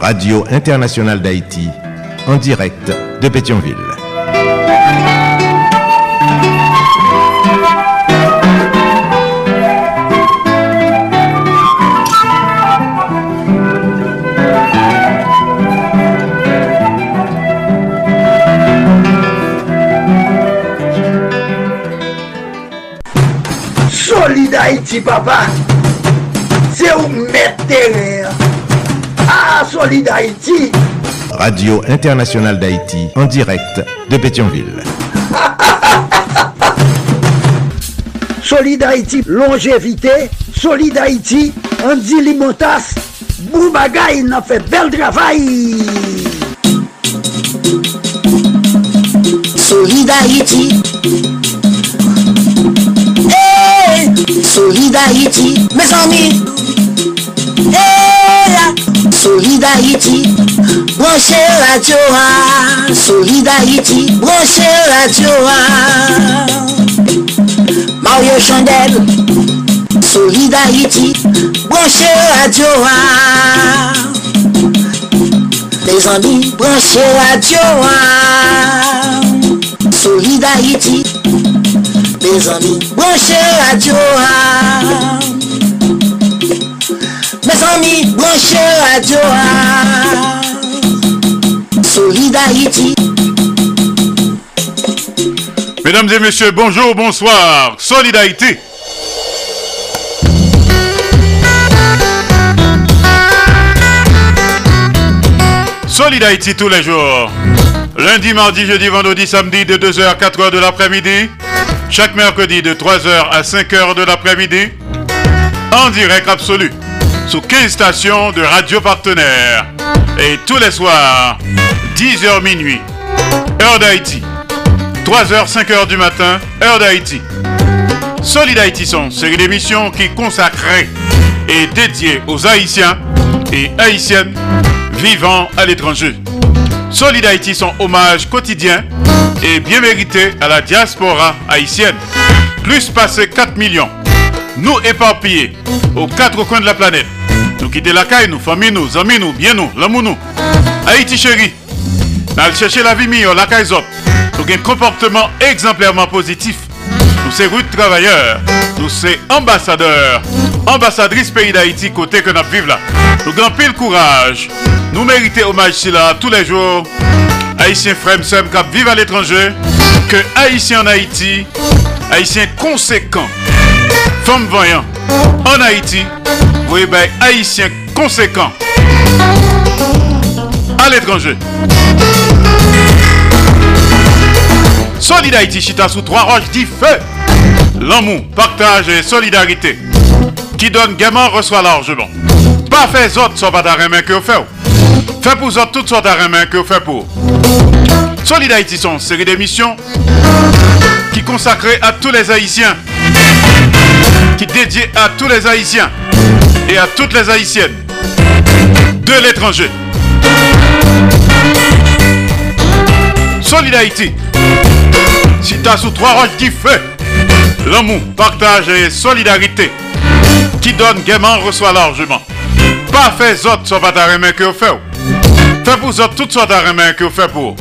Radio Internationale d'Haïti en direct de Pétionville. Solid Haïti, papa. C'est où mettre Solid Haïti. Radio Internationale d'Haïti en direct de Pétionville. Solid Haïti, longévité. Solid Haïti, Andy Limotas. Boubagaï, n'a fait bel travail. Solid Haïti. Hey, Solid Haïti, mes amis. Hey, Solid Haïti, branchez radio, ah. Solid Haïti, branchez radio. ah. Mario Chandel, Solid Haïti, branchez radio. ah. Les amis, branchez radio. ah. Solid Haïti, mes amis, branchez radio. ah. Mes amis, branchez radio. ah. Solid Haïti. Mesdames et messieurs, bonjour, bonsoir. Solidarité. Solidarité tous les jours. Lundi, mardi, jeudi, vendredi, samedi de 2h à 4h de l'après-midi. Chaque mercredi de 3h à 5h de l'après-midi. En direct absolu. Sous 15 stations de radio partenaires. Et tous les soirs, 10h minuit. Heure d'Haïti. 3h, 5h du matin, heure d'Haïti. Solid Haïti sont série d'émissions qui consacrée et dédiée aux Haïtiens et Haïtiennes vivant à l'étranger. Solid Haïti sont hommage quotidien et bien mérité à la diaspora haïtienne. Plus passé 4 millions. Nous éparpillés aux quatre coins de la planète. Nous quitter la caille, nous, famille, nous, amis, nous, bien nous, l'amour nous. Haïti chéri. Nous chercher la vie meilleure, la caille zop. Nous un comportement exemplairement positif. Nous sommes rudes travailleurs. Nous sommes ambassadeurs. Ambassadrices pays d'Haïti côté que nous vivons là. Nous avons pile courage. Nous méritons hommage là tous les jours. Haïtiens frères qui vivent à l'étranger. Que Haïtiens en Haïti. Haïtiens conséquents. Femmes voyants. En Haïti. Oui, ben Haïtiens conséquents. À l'étranger. Solid Haïti Chita sous trois roches dit feu. L'amour, partage et solidarité. Qui donne gaiement reçoit largement. Pas fait autres soit pas d'arrêt que vous faites. Fait pour autres toutes sortes d'arrêt que vous faites pour? Solid Haïti sont une série d'émissions qui consacrée à tous les Haïtiens. Qui dédiée à tous les Haïtiens et à toutes les Haïtiennes de l'étranger. Solid Haïti. Si t'as sous trois roches qui fait l'amour, partage et solidarité qui donne gaiement reçoit largement. Pas fait autres soit pas ta que vous faites. Fait pour autres toutes sortes de que vous faites pour.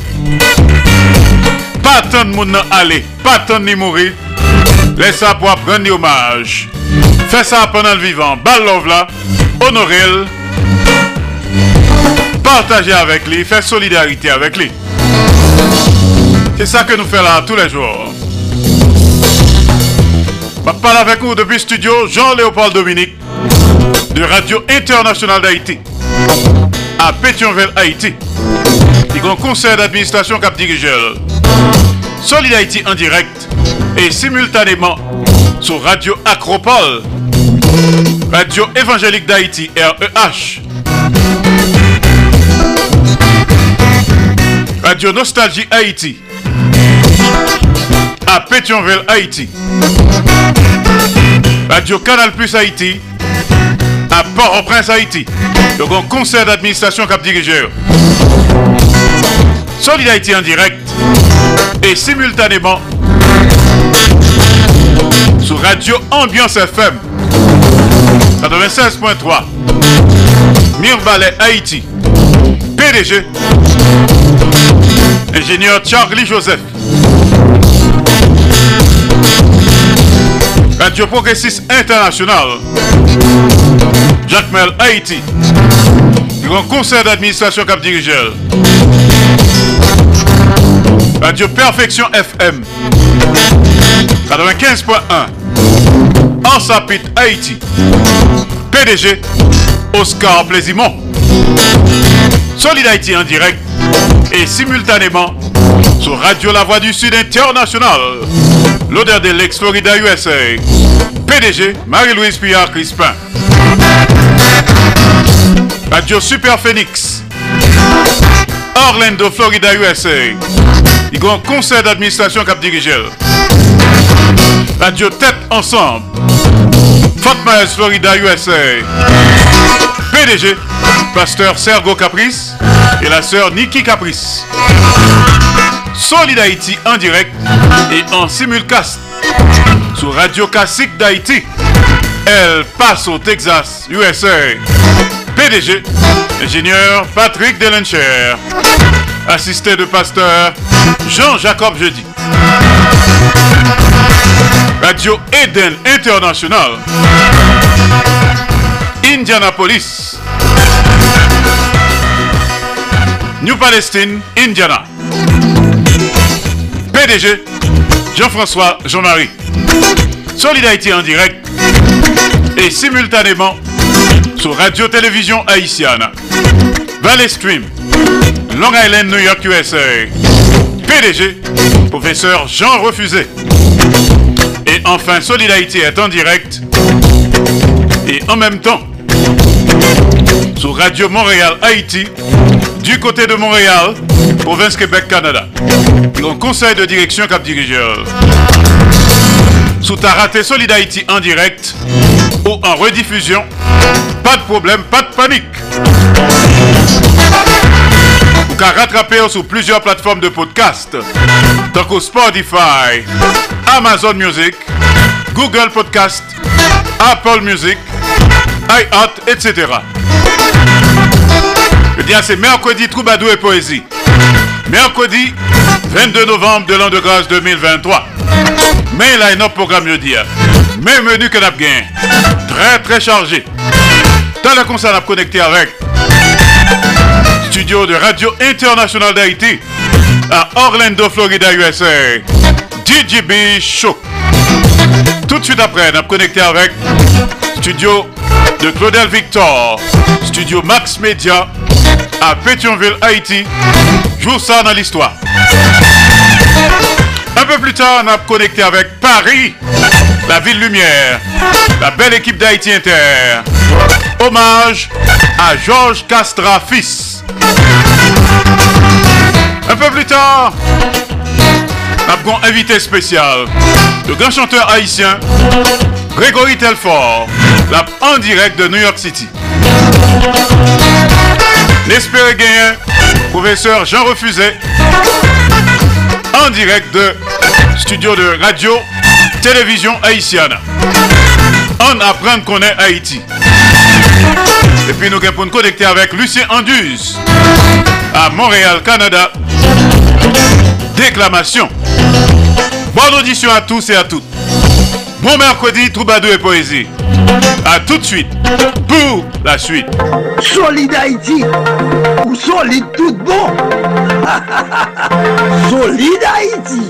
Pas tant de monde aller, pas tant de mourir. Laisse ça pour prendre hommage. Fais ça pendant le vivant. Love là, honorez Partagez avec lui, faites solidarité avec lui. C'est ça que nous faisons là tous les jours. Je parle avec vous depuis le studio Jean-Léopold Dominique de Radio Internationale d'Haïti à Pétionville, Haïti. Il y a un conseil d'administration cap dirigeur. Solid Haïti en direct et simultanément sur Radio Acropole, Radio Évangélique d'Haïti, REH. Radio Nostalgie Haïti. À Pétionville, Haïti. Radio Canal Plus Haïti. À Port-au-Prince, Haïti. Donc, un conseil d'administration cap dirigeur. Solid Haïti en direct et simultanément sur Radio Ambiance FM 96.3 Mirbalet Haïti. PDG Ingénieur Charlie Joseph. Radio Progressiste International. Jacques Mel Haïti. Grand Conseil d'administration cap dirigeur Radio Perfection FM 95.1 En Sapit Haïti PDG Oscar Plaisimont Solid Haïti en direct et simultanément sur Radio La Voix du Sud International l'odeur de l'ex-Florida USA PDG Marie-Louise Pillard Crispin Radio Super Phoenix Orlando, Florida, USA. Il y conseil d'administration cap dirigeur. Radio Tête Ensemble. Fort Myers, Florida, USA. PDG, pasteur Sergo Caprice et la sœur Nikki Caprice. Solid Haïti en direct et en simulcast sur Radio Classique d'Haïti. Elle passe au Texas, USA. PDG, ingénieur Patrick Delencher, assisté de pasteur Jean-Jacob Jeudi. Radio Eden International, Indianapolis, New Palestine, Indiana. PDG, Jean-François Jean-Marie. Solidarité en direct et simultanément sur Radio-Télévision Haïtienne. Valley Stream, Long Island, New York, USA. PDG, professeur Jean Refusé. Et enfin, Solidarité est en direct et en même temps sur Radio Montréal, Haïti, du côté de Montréal, province Québec, Canada. Un conseil de direction cap dirigeur. Sous ta raté Solid en direct ou en rediffusion, pas de problème, pas de panique. Pouvez rattraper sur plusieurs plateformes de podcast, tant Spotify, Amazon Music, Google Podcast, Apple Music, iHeart, etc. Je dis c'est mercredi Troubadour et Poésie. Mercredi 22 novembre de l'an de grâce 2023. Mais là, un programme, je dis. Mais menu que nous Très, très chargé. Dans la console, on a connecté avec studio de Radio International d'Haïti à Orlando, Florida, USA. DJB Show. Tout de suite après, on a connecté avec studio de Claudel Victor, studio Max Media à Pétionville, Haïti. Joue ça dans l'histoire. Un peu plus tard, on a connecté avec Paris, la ville lumière, la belle équipe d'Haïti Inter. Hommage à Georges Castra fils. Un peu plus tard, nous avons invité spécial, le grand chanteur haïtien Grégory Telfort, la en direct de New York City. L'espéré gagnant, professeur Jean Refusé, en direct de studio de radio, télévision haïtienne. On apprend qu'on est Haïti. Et puis nous allons connecter avec Lucien Andus à Montréal, Canada. Déclamation. Bonne audition à tous et à toutes. Bon mercredi, Troubadou et Poésie. A tout de suite pour la suite. Solid Haïti ou solide tout bon. Solid Haïti.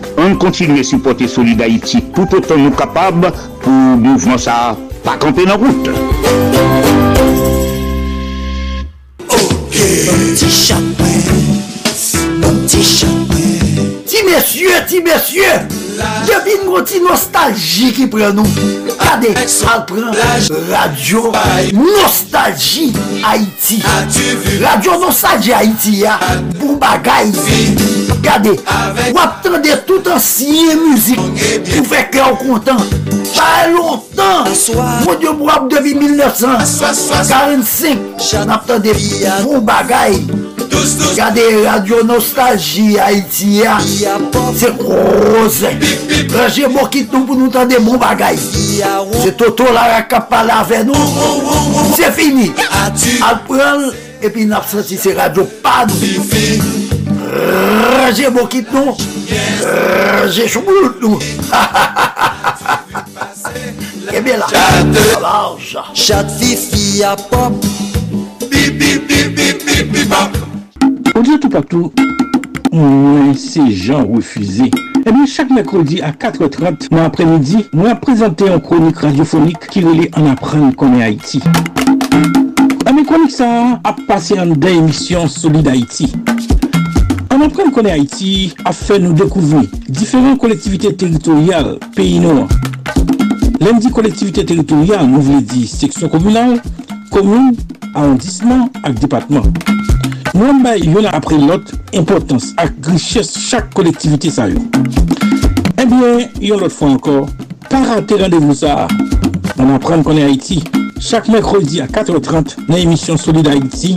an kontinye supporte soli da iti tout otan nou kapab pou mouvman sa pa kampe nan route. Ti mesye, ti mesye! Je vin ti nostalji ki pren nou Kade, al pren Radio. Nostalji Haiti Radio Nostalji Haiti ya Bou bagay Kade, wap tende tout ansiye muzik Pou feke an kontan Pa lontan Mwen diyo mwap ap devi 1945 Nap tende bou bagay Gade radio nostalji Haiti ya Se koze Raje mokit nou pou nou tande moun bagay Se toto la rakap pala ave nou Se fini Al pral epi nap senti se radio radyo pan Raje mokit nou Raje choumoulout nou Ebe la Chak fifi a pop Bip bip bip bip bip bip bop On dit tout partout, mwen se jan refuze. Ebyen, chak mekrodi a 4.30 nan apremidi, mwen prezante an kronik radiophonik ki rele an apren konen Haiti. Ame kronik sa ap pase an den emisyon Solid Haiti. An apren konen Haiti a fe nou dekouvri diferent kolektivite teritorial peyi nou. Lem di kolektivite teritorial nou vle di seksyon komunal, komoun, arrondisman ak depatman. Mwen bay yon apre lot importans ak griches chak kolektivite sa yo. Ebyen, yon lot fwa ankor, pa rate randevou sa. On apren konen Haiti, chak mekrodi a 4.30 nan emisyon Solid Haiti,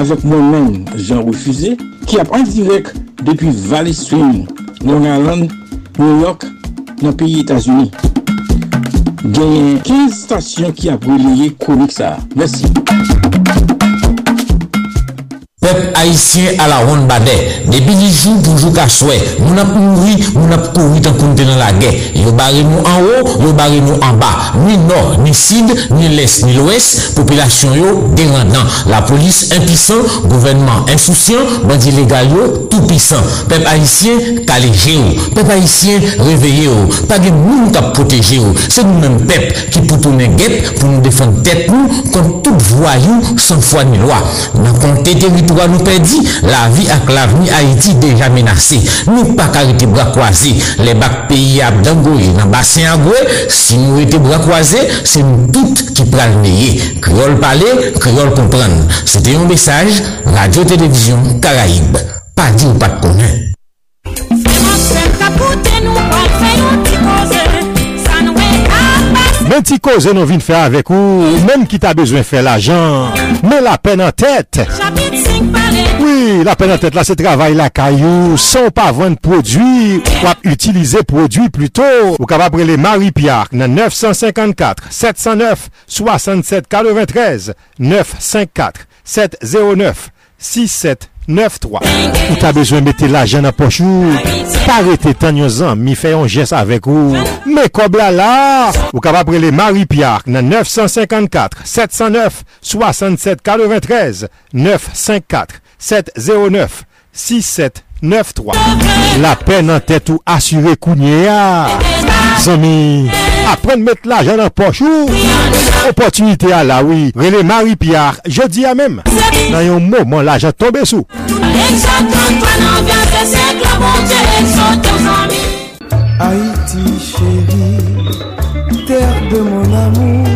avek mwen men Jean Refusé, ki ap an direk depi Valley Swing, Long Island, New York, nan peyi Etasuni. Genyen 15 stasyon ki ap releye konik sa. Mersi. Pep haisyen ala ron bade, debi di jou toujou ka swè, moun ap mouri, moun ap kouri tan konten nan la gè. Yo bare nou an ou, yo bare nou an ba, ni nor, ni sid, ni les, ni lwes, populasyon yo deran nan. La polis impisan, gouvenman insousyan, bandi legal yo tout pisan. Pep haisyen kaleje ou, pep haisyen reveye ou, page moun kap proteje ou. Se nou men pep ki pou tounen gep, pou nou defan tet nou, kon tout vwa you san fwa ni lwa. Nan kon te teritou. Nous perdit, la vie avec l'avenir Haïti déjà menacée. Nous pas arrêter bras croisés. Les bacs pays à Dangoye, dans bassin à si nous étions bras croisés, c'est nous toutes qui le Créole parler, créole comprendre. C'était un message, Radio-Télévision Caraïbe. Pas dit ou pas de connaître. Men ti koze nou vin fè avèk ou, menm ki ta bezwen fè l'ajan, men la pen an tèt. Oui, la pen an tèt la se travay la kayou, son pa vwen prodwi, wap utilize prodwi pluto. Ou kapap rele Marie-Pierre nan 954 709 67 93 954 709 67 9-3 Ou ta bezwen mette la jen apochou Parete tan yon zan Mi fè yon jes avek ou. Me kob la la Ou ka prele Marie-Pierre Nan 954-709-6793 954-709-6793 La pen nan tèt ou asyre kounye a Zami. Apprendre mettre l'argent dans poche Opportunité à la oui. René Marie Pierre, jeudi à même. Dans un moment l'argent tombé sous. Haïti chérie, terre de mon amour.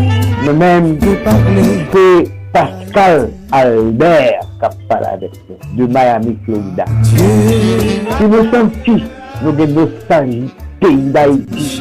Le même de parler. C'est Pascal Albert qui parle avec nous de Miami, Florida. Si vous sentez, vous devez nostalgie pays d'Haïti.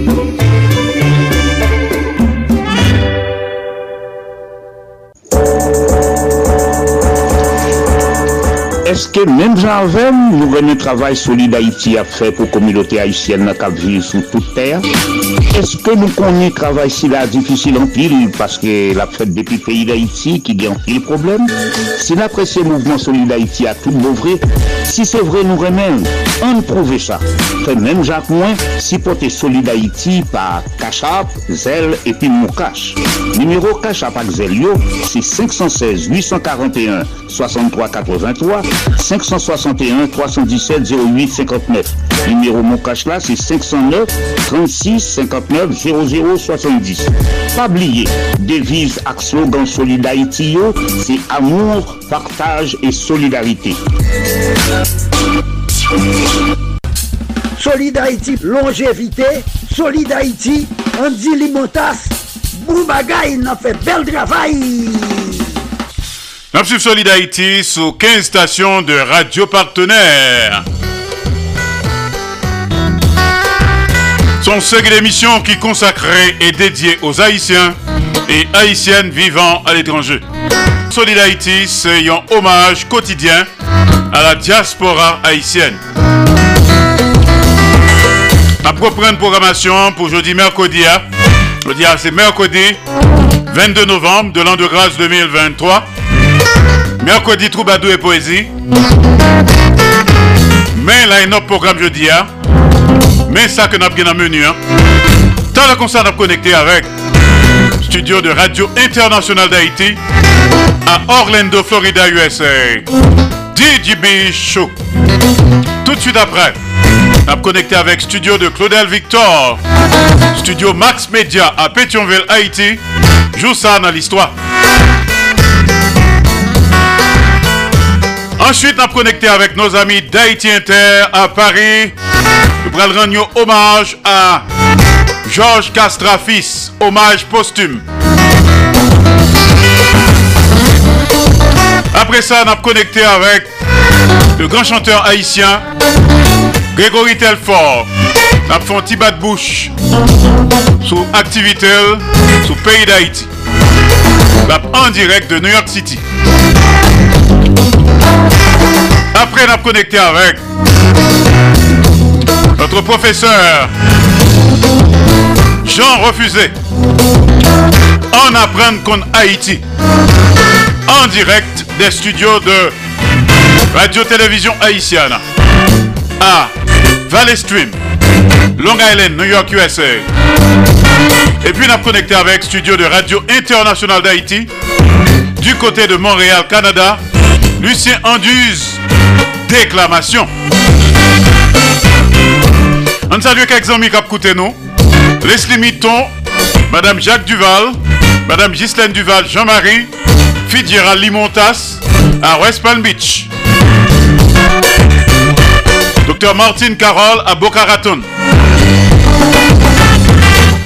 Haïti. Ce sera ma nostalgie. Est-ce que même jean nous venons travail solide Haïti à faire pour la communauté haïtienne qui vit sur toute terre? Est-ce que nous connaissons travail si en pile parce que la fête depuis le pays d'Haïti qui a en pile problème? Si l'apprécié mouvement solide Haïti a tout vrai, si c'est vrai nous remène, on prouve ça. Fait même Jacques Moins, si porter solide Haïti par Cachap, Zel et puis Moukache. Numéro Cachap avec Zelio, c'est 516 841 63 83 561 317 08 59. Numéro mon cash là, c'est 509 36 59 00 70. Pas oublier, devise avec slogan Solidarité, c'est amour, partage et solidarité. Solidarité, longévité, Solidarité, Andy Limotas, Boubagaï, n'a fait bel travail. Nous suivons Solid sur 15 stations de radio partenaires. Son série d'émissions qui consacré et dédié aux Haïtiens et Haïtiennes vivant à l'étranger. Solid c'est un hommage quotidien à la diaspora haïtienne. Ma propre programmation pour jeudi mercredi, hein. jeudi ah, c'est mercredi 22 novembre de l'an de grâce 2023. Mercredi, Troubadou et Poésie. Mais là, il y a un programme jeudi. Hein. Mais ça que nous avons bien menu. Hein. Dans le concert, nous connecté avec studio de Radio International d'Haïti à Orlando, Florida, USA. DJB Show. Tout de suite après, avons connecté avec studio de Claudel Victor, studio Max Media à Pétionville, Haïti. Joue ça dans l'histoire. Ensuite, on a connecté avec nos amis d'Haïti Inter à Paris. Nous allons rendre hommage à Georges Castrafis, hommage posthume. Après ça, on a connecté avec le grand chanteur haïtien Grégory Telfort. On a fait un petit de bouche sous activité sous pays d'Haïti. En direct de New York City. Après, on a connecté avec notre professeur Jean Refusé. On apprend qu'on Haïti. En direct des studios de Radio-Télévision Haïtienne à Valley Stream, Long Island, New York, USA. Et puis on a connecté avec studio de Radio Internationale d'Haïti du côté de Montréal, Canada, Lucien Anduze, déclamation. On salue quelques amis qui ont nous. Leslie Mitton, Madame Jacques Duval, Madame Ghislaine Duval, Jean-Marie, Fitzgerald Limontas à West Palm Beach. Docteur Martine Carole à Boca Raton.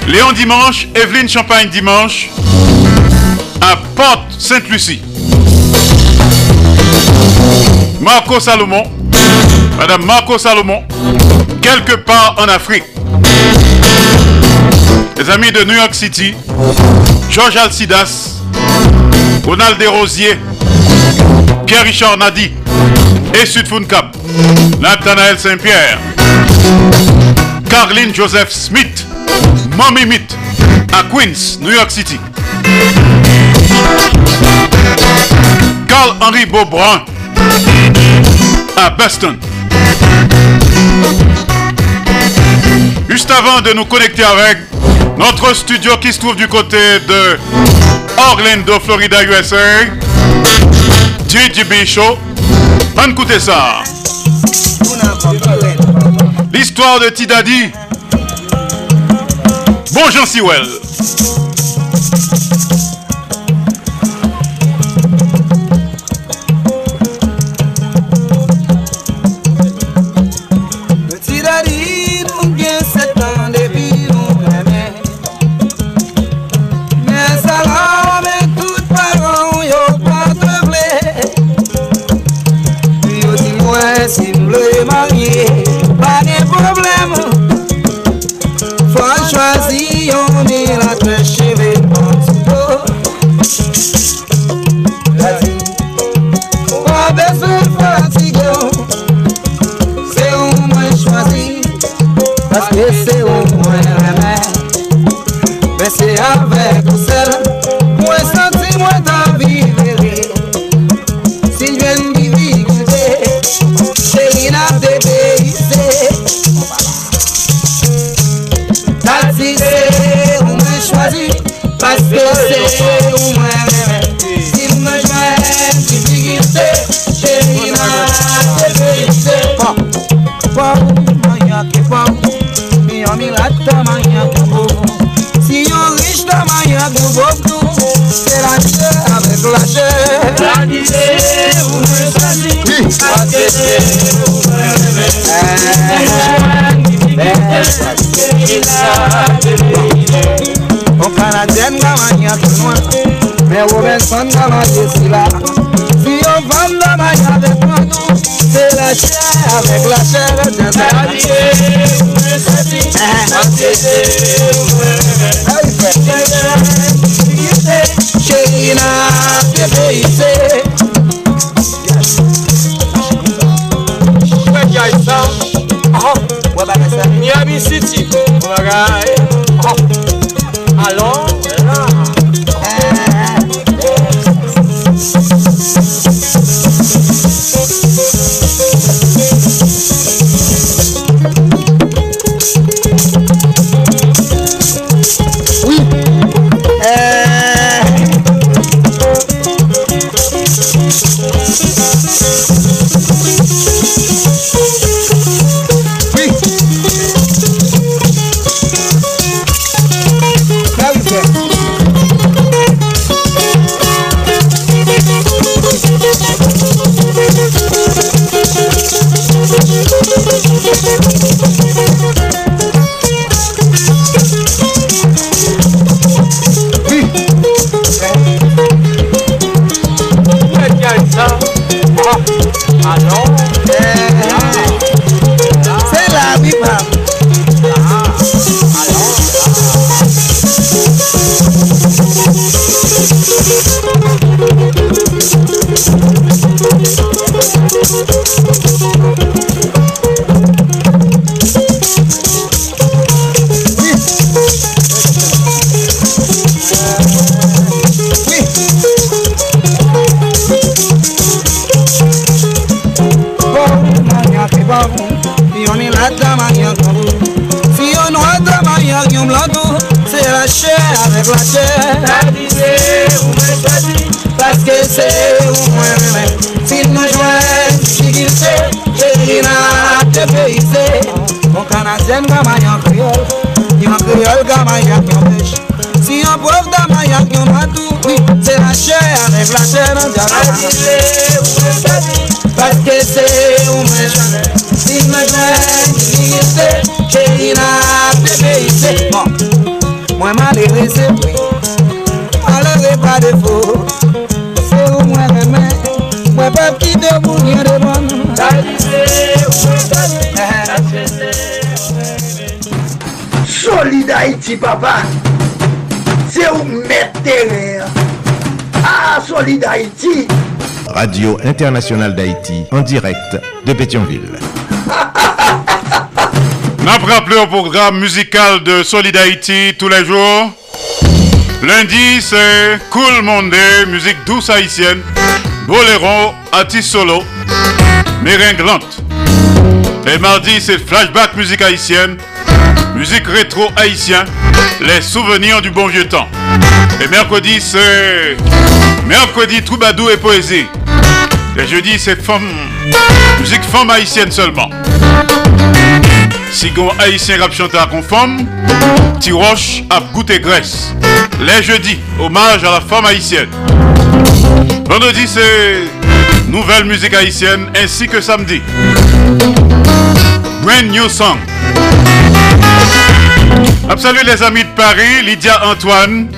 Léon Dimanche, Evelyne Champagne Dimanche à Porte Sainte-Lucie. Marco Salomon, Madame Marco Salomon, quelque part en Afrique. Les amis de New York City, Georges Alcidas, Ronald Desrosiers, Pierre-Richard Nadi et Sud Cap, Nathanaël Saint-Pierre, Carline Joseph Smith, Mommy Meet à Queens, New York City. Carl-Henri Beaubrun à Boston. Juste avant de nous connecter avec notre studio qui se trouve du côté de Orlando, Florida, USA, DJB Show, on écoutez ça. L'histoire de Tidadi. Bon Jean Siwell. Haïti, papa. C'est où mettre Ah, Solid Haïti. Radio Internationale d'Haïti, en direct de Pétionville. N'a rappelé au programme musical de Solid Haïti tous les jours. Lundi, c'est Cool Monday, musique douce haïtienne. Boléro, artiste solo, méringlante. Et mardi, c'est flashback musique haïtienne. Musique rétro haïtien, les souvenirs du bon vieux temps. Et mercredi, c'est mercredi Troubadou et poésie. Et jeudi, c'est femme, musique femme haïtienne seulement. Sigon haïtien rap chanteur conforme, Tiroche à goûter graisse. Les jeudis, hommage à la femme haïtienne. Vendredi, c'est nouvelle musique haïtienne ainsi que samedi. Brand new song. Salut les amis de Paris, Lydia Antoine,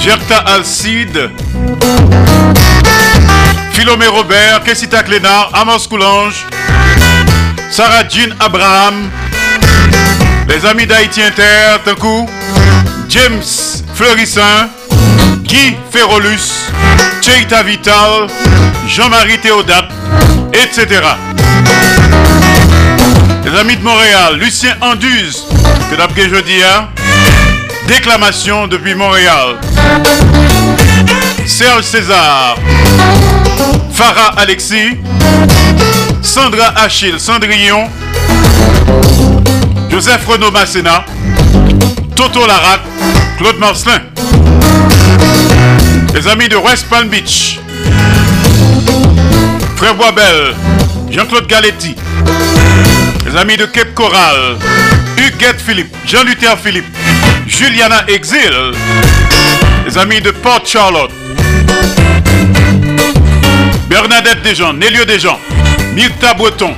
Gerta Alcide, Philomé Robert, Kessita Clénard, Amos Coulange, Sarah Jean Abraham, les amis d'Haïti Inter, coup, James Fleurissin, Guy Ferrolus, Cheita Vital, Jean-Marie Théodate, etc. Les amis de Montréal, Lucien Anduze, que d'après jeudi, hein? déclamation depuis Montréal. Serge César, Farah Alexis, Sandra Achille Cendrillon, Joseph Renaud Masséna, Toto Larac, Claude Marcelin. Les amis de West Palm Beach, Frère Boisbel, Jean-Claude Galetti. Les amis de Cape Coral, Huguette Philippe, Jean-Luther Philippe, Juliana Exil. Les amis de Port Charlotte, Bernadette Desjans, Nélio Desjans, Myrta Breton.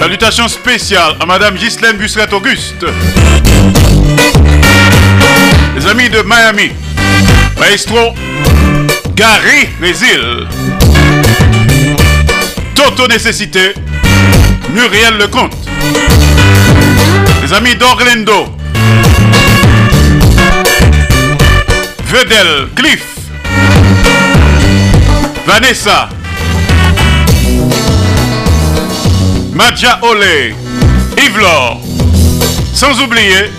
Salutations spéciales à Madame Ghislaine Busseret-Auguste. Les amis de Miami, Maestro Gary Résil. Toto Nécessité, Muriel Lecomte. Les amis d'Orlando, Vedel Cliff. Vanessa. Madja Olé. Yves Sans oublier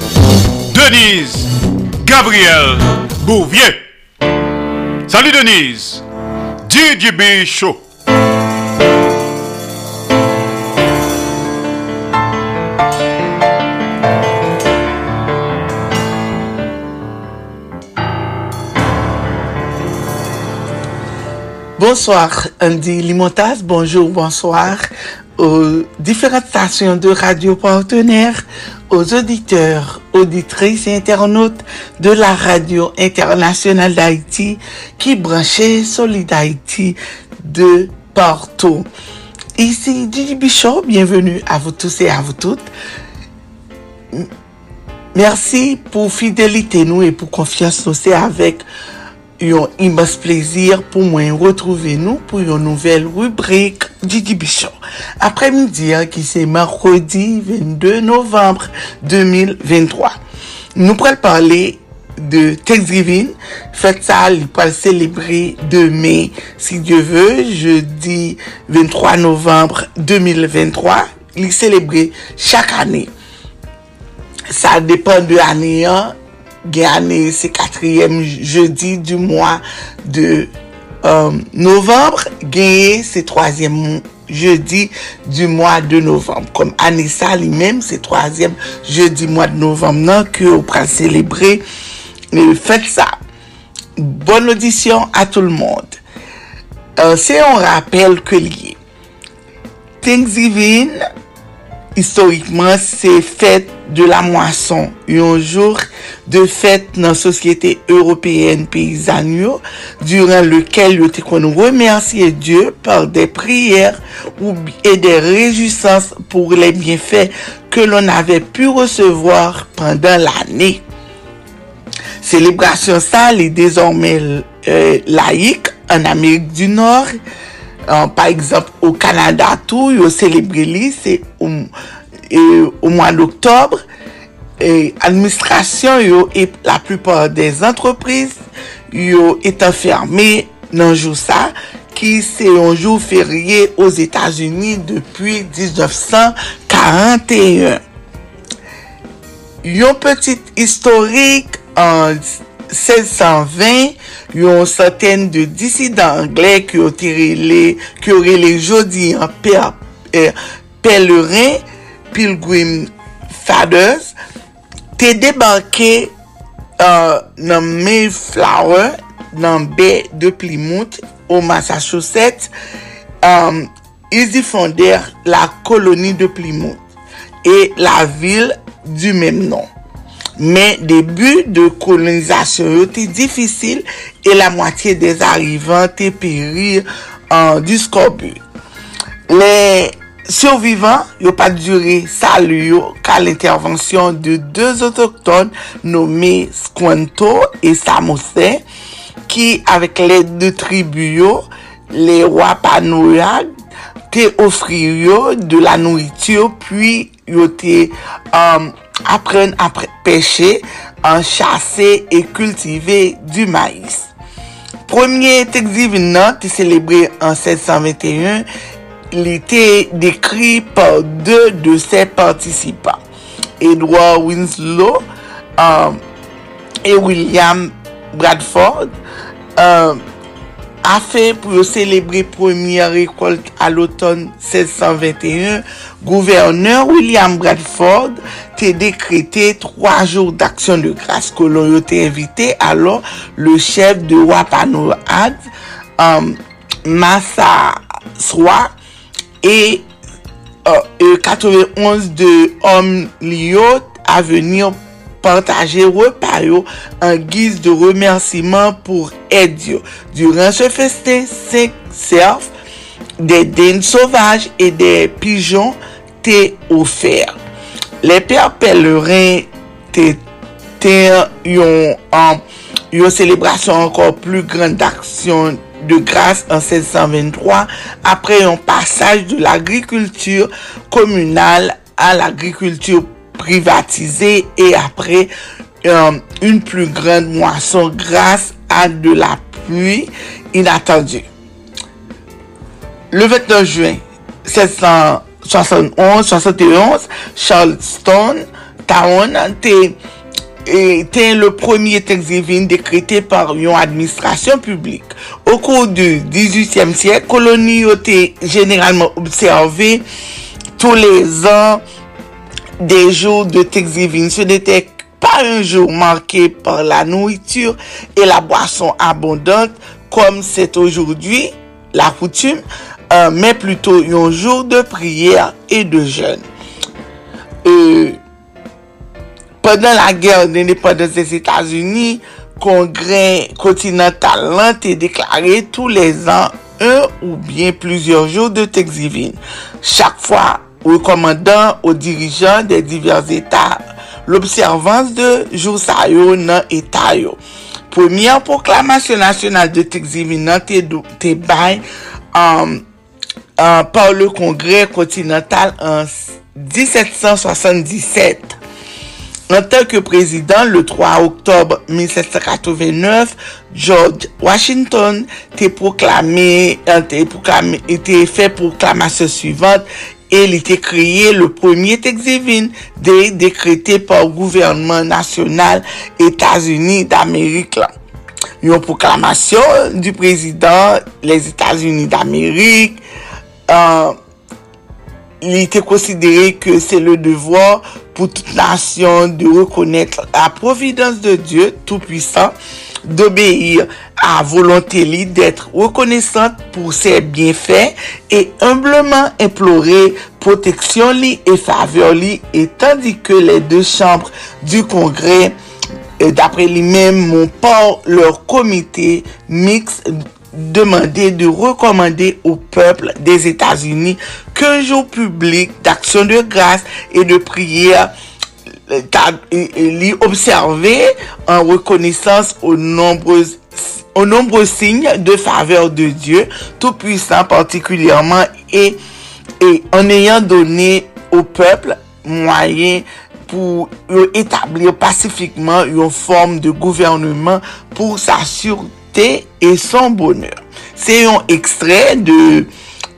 Denise Gabriel Bouvier. Salut Denise. DJB Show. Bonsoir Andy Limontaz, bonjour, bonsoir aux différentes stations de radio partenaires, aux auditeurs, auditrices et internautes de la radio internationale d'Haïti qui branchait Solid Haïti de partout. Ici Didi Bichot, bienvenue à vous tous et à vous toutes. Merci pour fidélité nous et pour confiance aussi avec un immense plaisir pour moi retrouver nous pour une nouvelle rubrique Didi Bichon. Après-midi, hein, qui c'est mercredi 22 novembre 2023. Nous pourrons parler de Thanksgiving. Faites ça, il pourra célébrer demain, si Dieu veut, jeudi 23 novembre 2023. Il célébrer chaque année. Ça dépend de l'année, Gane se katriyem jeudi du mwa de um, novembre, genye se troasyem jeudi du mwa de novembre. Kom Anissa li menm se troasyem jeudi mwa de novembre nan ke ou pran celebre. Fèt sa, bon audisyon a tout l'monde. Euh, se yon rappel ke liye. Thanksgiving, historiquement, c'est fête de la moisson. Un jour de fête dans la société européenne paysanne durant lequel yo te kon Dieu par des prières et des réjouissances pour les bienfaits que l'on avait pu recevoir pendant l'année. Célébration ça est désormais euh, laïque en Amérique du Nord. Uh, par exemple, ou Kanada tou, yo celebre li, se ou mwan d'Octobre, administrasyon yo e la plupor des entreprise, yo etan ferme nan jou sa, ki se yon jou ferye os Etats-Unis depuy 1941. Yon petit historik an uh, 1620, yon saten de disidan anglè ki ore le jodi an pelerin Pilgrim Fathers te debanke uh, nan Mayflower nan bè de Plymouth ou Massachusetts euh, um, isi fonder la koloni de Plymouth e la vil du mèm nan. Men, debu de kolonizasyon yo te difisil e la mwatiye de zarivan te perir an diskobu. Le survivan yo pa dure salu yo ka l'intervensyon de deux otokton nome Squanto e Samose ki avek le de tribu yo, le Wapanoyag, te ofri yo de la nourityo pi yo te... Um, apprennent à pêcher an chase e kultive du maïs. Premier Thanksgiving nan te celebre en 1721, li te dekri par de de se participant. Edward Winslow et William Bradford a Afen pou yo celebre premier rekolt al oton 1621, gouverneur William Bradford te dekrete 3 jour d'aksyon de grase kolon yo te invite alon le chef de Wapanoad, um, Massa Swa, e uh, 91 de Om Liot avenir partaje repayo an giz de remersiman pou edyo. Duran se feste, se serf de den sauvaj e de pijon te ofer. Le per peleren te yon celebrasyon ankon plu gran d'aksyon de grase en 1623 apre yon pasaj de l'agrikultur komunal a privatisé et après euh, une plus grande moisson grâce à de la pluie inattendue. Le 29 juin 1771, Charleston Town était le premier texte divin décrété par une administration publique. Au cours du 18e siècle, colonies étaient généralement observées tous les ans de jou de Thanksgiving. Se nete pa un jou marke par la nouitur e la boason abondante kom set oujoudwi la koutume. men pluto yon jour de priyer e de jen. Pendan la ger de nepodes des Etats-Unis, kongre kontinental lan te deklare tou les an un ou bien plusieurs jours de Thanksgiving. Chak aux commandants, aux dirigeants des divers États l'observance de Joussayo nan Etayo. Premier proklamasyon nasyonal de Texivinan te, te bay um, um, par le Kongre kontinental en 1777. En tanke prezident, le 3 oktob 1789, George Washington te proklame, te, te fe proklamasyon suivante, et il était créé le premier Thanksgiving décrété par le gouvernement national États-Unis d'Amérique. Une proclamation du président les États-Unis d'Amérique il était considéré que c'est le devoir pour toute nation de reconnaître la providence de Dieu tout-puissant, d'obéir à volonté d'être reconnaissante pour ses bienfaits et humblement implorer protection et faveur et tandis que les deux chambres du congrès d'après lui-même m'ont pas leur comité mixte demandé de recommander au peuple des États-Unis qu'un jour public d'action de grâce et de prière euh, l'y observer en reconnaissance aux nombreux, aux nombreux signes de faveur de Dieu Tout-Puissant particulièrement et, et en ayant donné au peuple moyen pour établir pacifiquement une forme de gouvernement pour s'assurer et son bonheur. Se yon ekstret de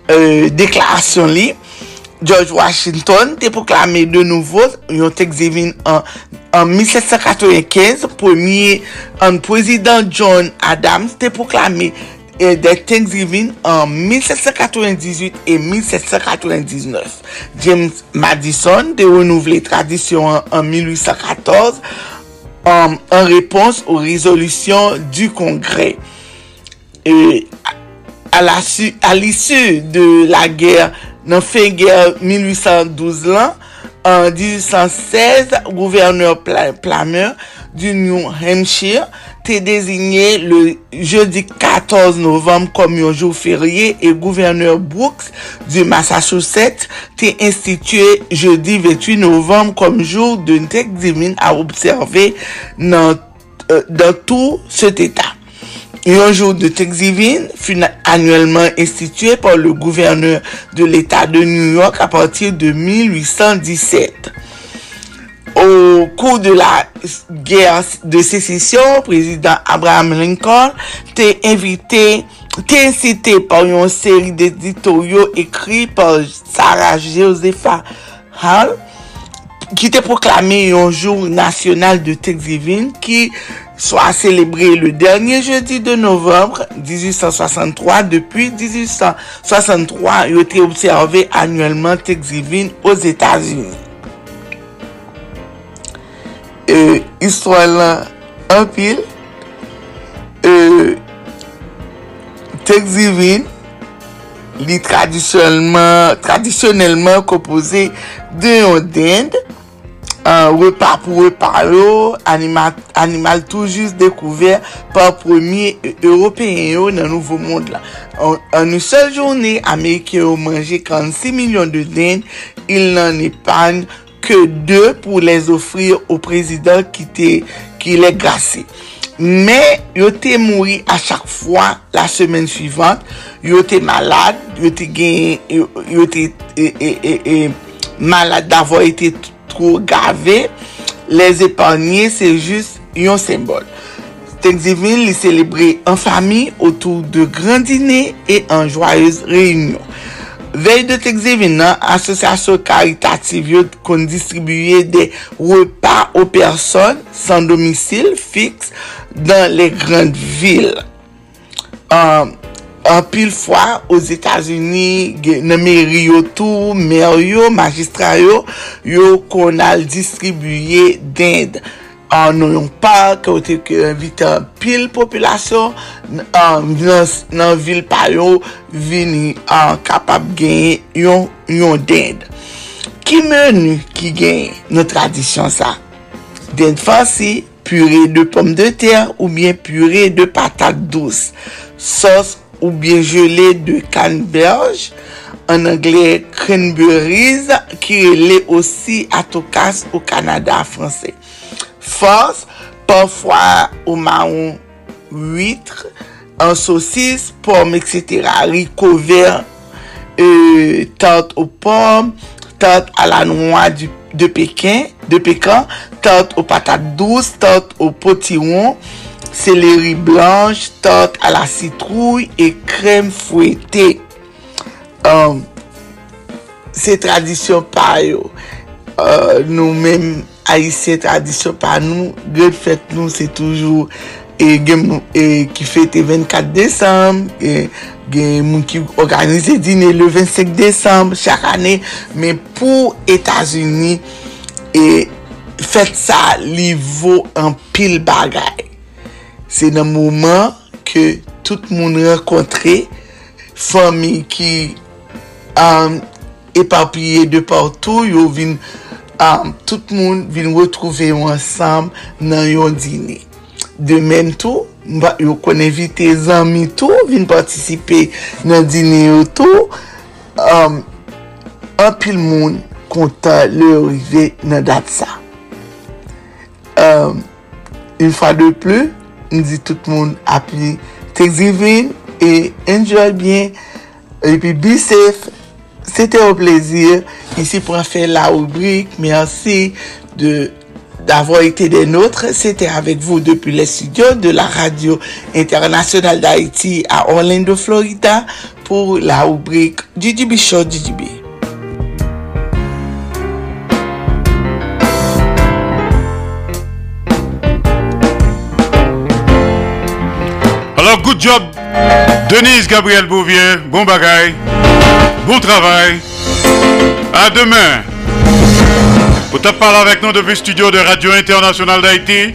euh, deklarasyon li, George Washington te proklame de nouvo yon Thanksgiving en 1795, premier en prezident John Adams te proklame euh, de Thanksgiving en 1798 et 1799. James Madison te renouvle tradisyon en 1814 en réponse aux résolutions du Congrès. Et à l'issue de la guerre, Nan fe ger 1812 lan, an 1816, gouverneur Plamer du New Hampshire te dezigne le jeudi 14 novem kom yon jou ferye e gouverneur Brooks du Massachusetts te instituye jeudi 28 novem kom jou d'un tek dimin a observe nan, euh, nan tout set etat. Un jour de Thanksgiving fut annuellement institué par le gouverneur de l'État de New York à partir de 1817. Au cours de la guerre de sécession, président Abraham Lincoln t'est invité, t'est incité par une série d'éditoriaux écrits par Sarah Josepha Hall, qui était proclamé un jour national de Thanksgiving qui soit célébré le dernier jeudi de novembre 1863. Depuis 1863, il a été observé annuellement Thanksgiving aux États-Unis. Euh, histoire là, un pile. Euh, Texivine, li tradisyonelman kompoze de yon dinde, an repa pou repa yo, animal, animal tou jist dekouver pa premye Européen yo nan nouvo moun la. An nou sel jouni, Amerike yo manje 46 milyon de den, il nan epan ke 2 pou les ofri ou prezident ki, ki le grasi. Men, yo te mouri a chak fwa la semen suivant, yo te malade, yo te gen, yo te e, e, e, e malade d'avor ete diskou gave, les epanye se jist yon sembol. Thanksgiving li celebre en fami otou de gran dine e an joyeuse reyunyon. Vey de Thanksgiving nan, asosyasyon karitativ yo kon distribuye de repa ou person san domisil fix dan le gran vil. An, euh, um, An pil fwa, os Etats-Unis, nan meri yo tou, mer yo, magistra yo, yo kon al distribuye dend. An nou yon pa, ke ou te invite an pil populasyon, an, nan, nan vil pa yo, vini an kapap genye yon, yon dend. Ki menu ki genye nou tradisyon sa? Dend fansi, purè de pomme de ter ou bien purè de patate douce. Sos ou bien gelé de canneberge, an angle cranberries ki rele osi atokas ou kanada franse. Fos, pafwa ou maon huitre, an sosis, pom, etc. Riko ver, tante ou pom, tante a la noua de pekin, tante ou patate douce, tante ou potiron, seleri blanche, tort a la citrouille e krem fwete. Um, euh, se tradisyon pa yo. Uh, nou men a yi se tradisyon pa nou, gred fèt nou se toujou e gen e, ki fète 24 Desembre, e, gen moun ki organize dine le 25 Desembre chak anè, men pou Etasuni, e fèt sa li vò an pil bagay. se nan mouman ke tout moun renkontre fami ki um, epapye de partou yo vin um, tout moun vin wotrouve yo ansam nan yon dine de men tou mba yo kon evite zanmi tou vin patisipe nan dine yo tou um, apil moun konta le rive nan dat sa. Un fwa de plou Ndi tout moun api Thanksgiving E enjoy bien E pi be safe Sete ou plezir Isi pou an fe la rubrik Mersi de d'avoir été des nôtres. C'était avec vous depuis les studios de la radio internationale d'Haïti à Orlando, Florida, pour la rubrique DJB Show DJB. Job, Denise Gabriel Bouvier, bon bagaille. Bon travail. À demain. Pour te parler avec nous depuis le studio de Radio Internationale d'Haïti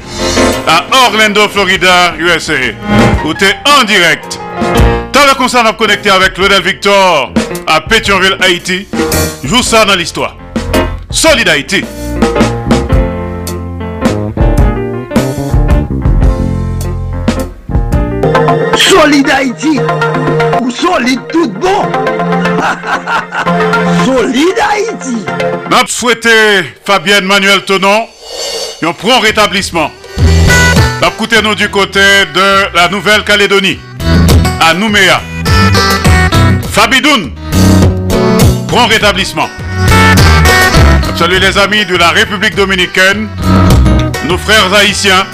à Orlando, Florida, USA. Où tu es en direct. T'as le concert à connecter avec Claudel Victor à Pétionville, Haïti. Joue ça dans l'histoire. Solid Haïti. Solid Haïti. Ou solide tout bon. solide Haïti. N'a souhaité Fabienne Manuel Tonon un rétablissement. N'a coûté nous du côté de la Nouvelle-Calédonie. À Nouméa. Fabidoun. Prompt rétablissement. Salut les amis de la République dominicaine, nos frères haïtiens.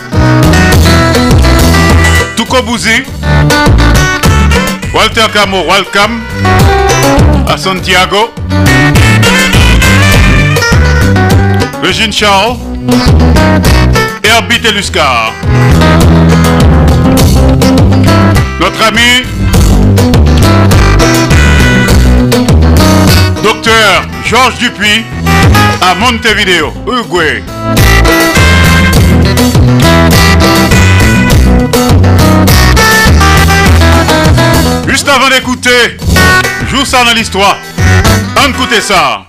Toukobouzi, Walter Camo, welcome à Santiago. Régine Charles, Herbie Teluscar. Notre ami, docteur Georges Dupuis à Montevideo, Uruguay. Juste avant d'écouter, joue ça dans l'histoire. On écoute ça.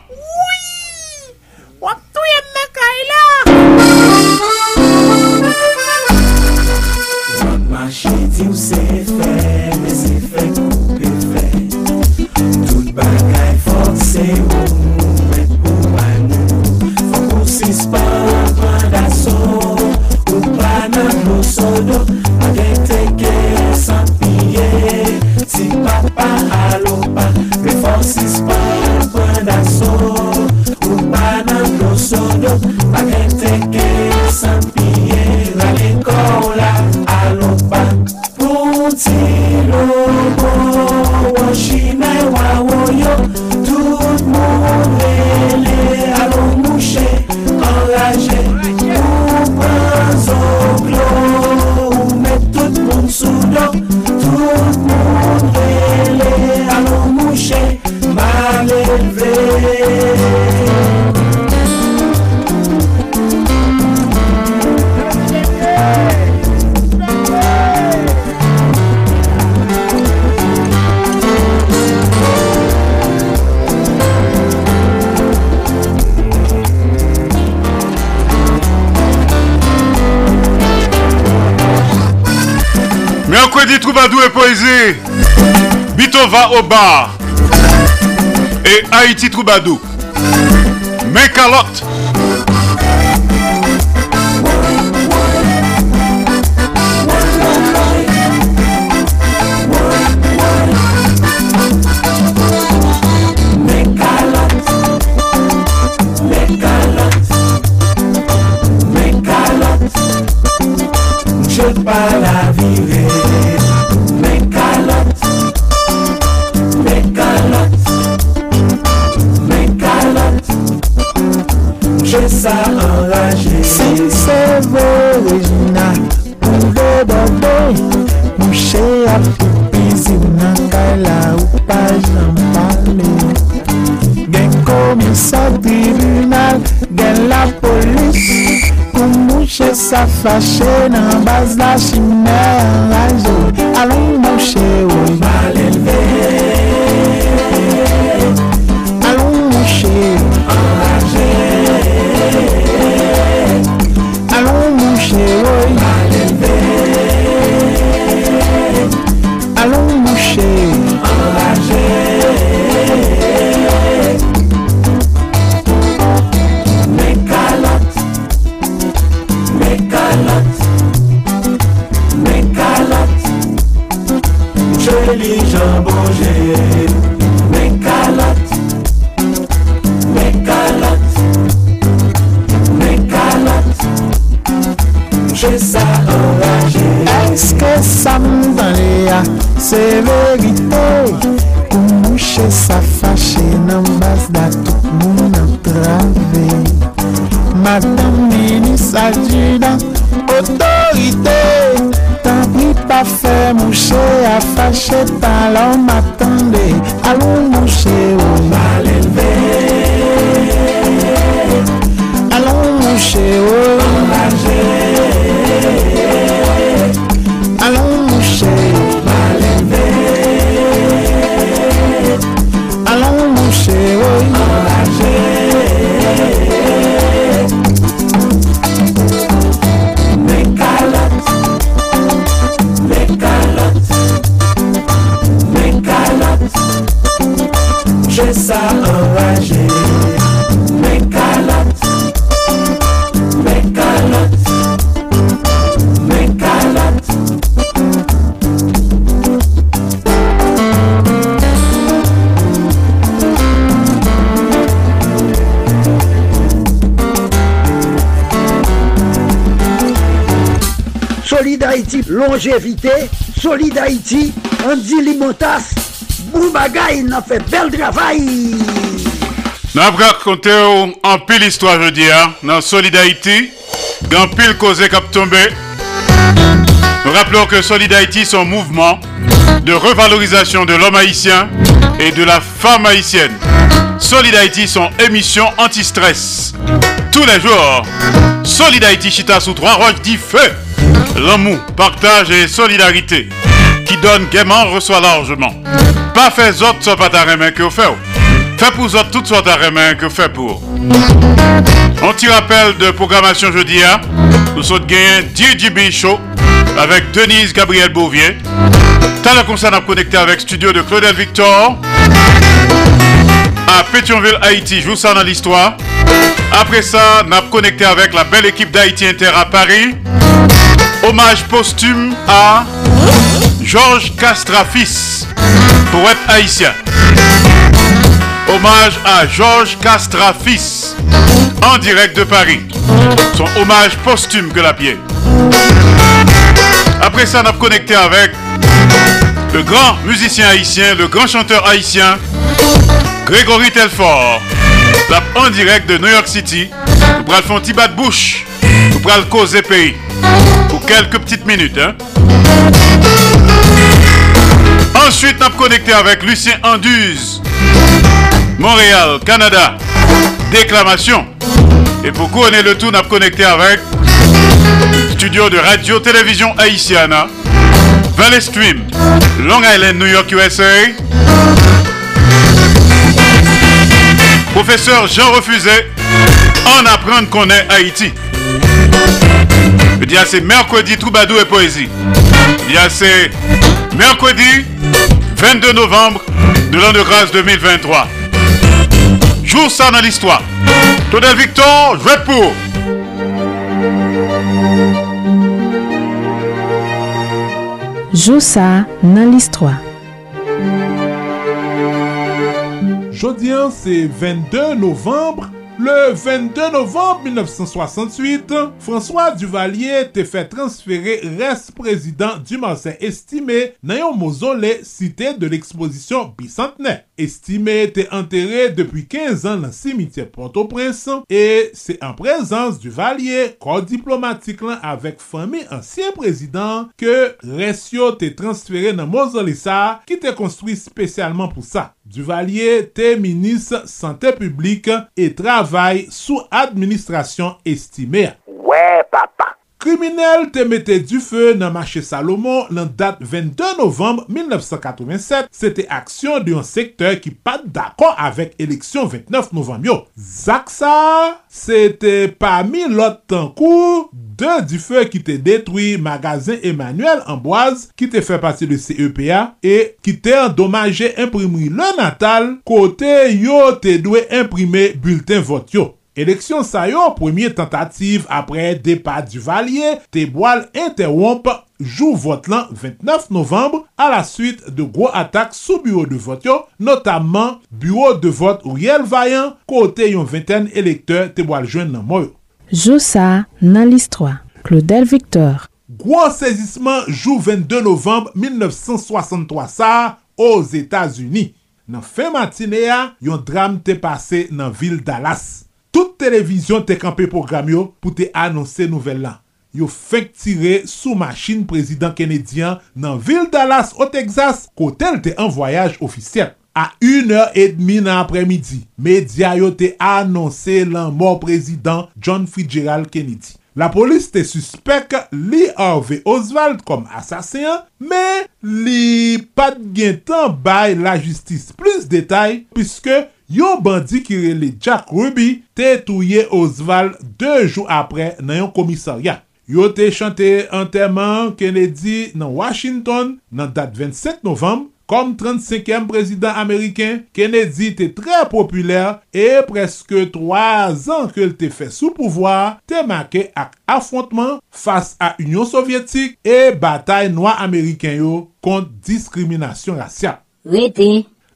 poésie, Bitova au bar. Et Haïti Troubadou. Mes calottes. s'affacher, n'en bas la chimère, la joue, longévité, solide Haïti, Andy Limotas, Boubagaï, n'a fait bel travail. Nous avons raconté en pile histoire, je dis, hein, dans Solid dans pile causé cap tombé. Nous rappelons que Solid Haïti, son mouvement de revalorisation de l'homme haïtien et de la femme haïtienne. Solid Haïti, son émission anti-stress. Tous les jours, Solid Haïti chita sous trois roches dit feu. L'amour, partage et solidarité. Qui donne gaiement, reçoit largement. Pas fait autres soit pas ta main que faites. Fait pour autres toutes sortes de main que fait pour. On t'y rappelle de programmation jeudi, hein? nous sommes gagnés DJB Show avec Denise Gabriel Bouvier. T'as le concert à connecter avec studio de Claudel Victor à Pétionville, Haïti. Joue ça dans l'histoire. Après ça, n'a connecté avec la belle équipe d'Haïti Inter à Paris. Hommage posthume à Georges Castrafis, poète haïtien. Hommage à Georges Castrafis, en direct de Paris. Son hommage posthume que la. Après ça, on a connecté avec le grand musicien haïtien, le grand chanteur haïtien, Grégory Telfort. En direct de New York City. Nous prenons le fond petit bouche. Nous prenons le causer pays. Quelques petites minutes. Hein. Ensuite, nous avons connecté avec Lucien Anduze. Montréal, Canada. Déclamation. Et pour couronner le tout, nous avons connecté avec studio de radio-télévision haïtiana. Valley Stream, Long Island, New York, USA. Professeur Jean Refusé, en apprendre qu'on est Haïti. Dis c'est mercredi Troubadou et Poésie. Dis c'est mercredi 22 novembre de l'an de grâce 2023. Jour ça dans l'histoire. Todel Victor, je vais pour. Jour ça dans l'histoire. Jeudi, c'est 22 novembre. Le 22 novembre 1968, François Duvalier te fè transféré res-prezident du Marseille estimé nan yon mozole site de l'exposition bicentenay. Estimé te enterré depi 15 an nan simitye Port-au-Prince e se en prezans Duvalier, kor diplomatik lan avèk fami ansyen prezident ke res yo te transféré nan mozole sa ki te konstruy spesyalman pou sa. Duvalier était ministre santé publique et travail sous administration estimée. Ouais, papa. Criminel te mette du feu nan marché Salomon nan date 22 novembre 1987. C'était action d'un secteur qui pas d'accord avec élection 29 novembre yo. Zaksa, c'était parmi l'autre tankou deux du feu qui te détruit magasin Emmanuel Amboise qui te fait partie de CEPA et qui te endommagé imprimerie le natal côté yo te doué imprimer bulletin vote yo. Eleksyon sa yo, premye tentative apre depa du valye, te boal interwomp jou vot lan 29 novembre a la suite de gro atak sou bureau de vot yo, notamman bureau de vot Riel Vaillant, kote yon 21 elekteur te boal jwen nan moyo. Joussa nan list 3. Claudel Victor. Gwo sezisman jou 22 novembre 1963 sa os Etats-Unis. Nan fe matine ya, yon dram te pase nan vil Dallas. Tout televizyon te kampe program yo pou te anonsen nouvel lan. Yo fek tire sou machin prezident Kenedyan nan vil Dallas o Texas kotel te an voyaj ofisyel. A 1h30 nan apremidi, media yo te anonse lan mor prezident John Fitzgerald Kennedy. La polis te suspek li Harvey Oswald kom asasen, men li pat gen tan bay la justis plus detay piske yon bandi ki rele Jack Ruby te touye Oswald 2 jou apre nan yon komisarya. Yo te chante anterman Kennedy nan Washington nan dat 27 novem, Kom 35e prezident Ameriken, Kennedy te tre populer e preske 3 an ke l te fe sou pouvoar, te make ak afrontman fas a Union Sovyetik e batay noa Ameriken yo kont diskriminasyon rasyap. Vete,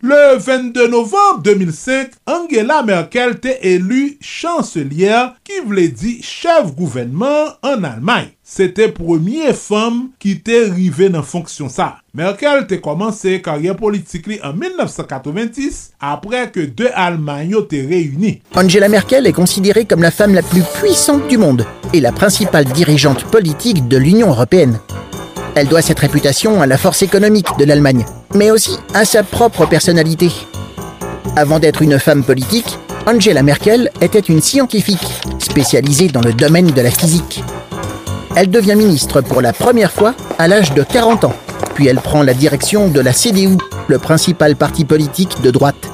Le 22 novembre 2005, Angela Merkel te elu chancelière ki vle di chef gouvernement en Allemagne. Se te premier femme ki te rive nan fonksyon sa. Merkel te komanse karyen politik li en 1990 apre ke de Allemagne te reyuni. Angela Merkel est considérée comme la femme la plus puissante du monde et la principale dirigeante politique de l'Union européenne. Elle doit cette réputation à la force économique de l'Allemagne, mais aussi à sa propre personnalité. Avant d'être une femme politique, Angela Merkel était une scientifique spécialisée dans le domaine de la physique. Elle devient ministre pour la première fois à l'âge de 40 ans, puis elle prend la direction de la CDU, le principal parti politique de droite.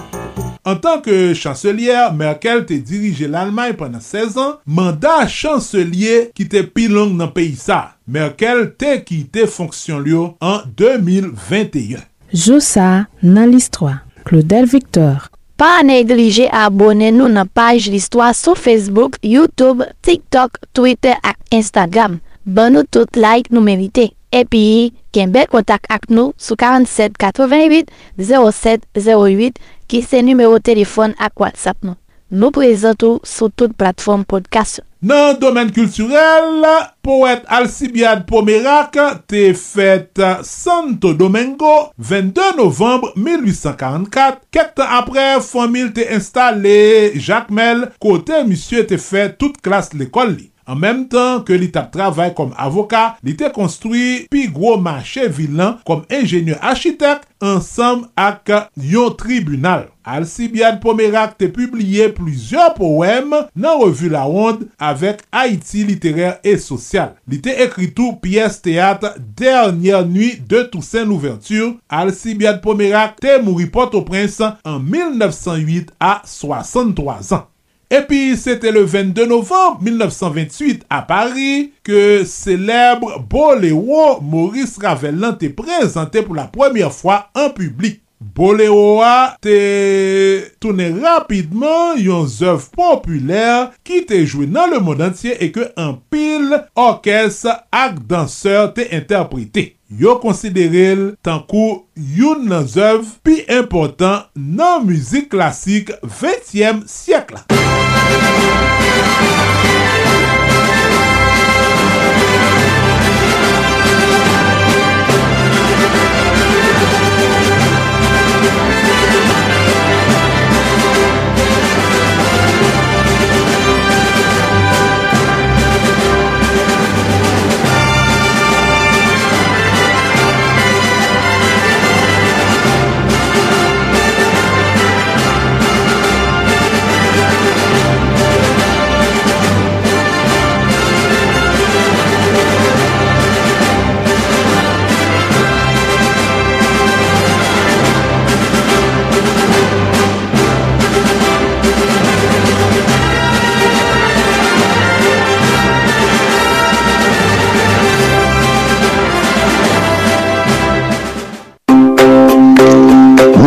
En tant que chancelière, Merkel te dirige l'Allemagne pendant 16 ans, mandat chancelier qui te pi long dans pays ça. Merkel te kite fonksyon liyo an 2021. Joussa nan l'histoire. Claudel Victor. Pa neglije abone nou nan page l'histoire sou Facebook, Youtube, TikTok, Twitter ak Instagram. Ban nou tout like nou merite. Epi, ken bel kontak ak nou sou 47 4788 0708 ki se numero telefon ak WhatsApp nou. Nou prezentou sou tout platform podcast. Nan domen kulturel, poète Alcibiade Pomerac te fète Santo Domingo 22 novembre 1844. Kek tan apre, fomil te installe Jacques Mel, kote misye te fète tout klas l'ekol li. En menm tan ke li tap travay kom avoka, li te konstruy pi gwo manche vilan kom enjenyeur architek ansam ak yon tribunal. Alcibiade Pomerac te publie plizyor poem nan revu la ronde avek Haiti literer e sosyal. Li te ekri tou piyes teat Dernyer Nui de Toussaint Louverture. Alcibiade Pomerac te mouri Port-au-Prince en 1908 a 63 an. Et puis, c'était le 22 novembre 1928 à Paris que célèbre Boléro Maurice Ravelin te présenté pour la première fois en public. Boléro a te toune rapidman yon zèv popüler ki te jwè nan le moun antye e ke an pil orkes ak danseur te interprete. Yo konsiderel tankou yon nan zèv pi important nan müzik klasik 20èm siyek la.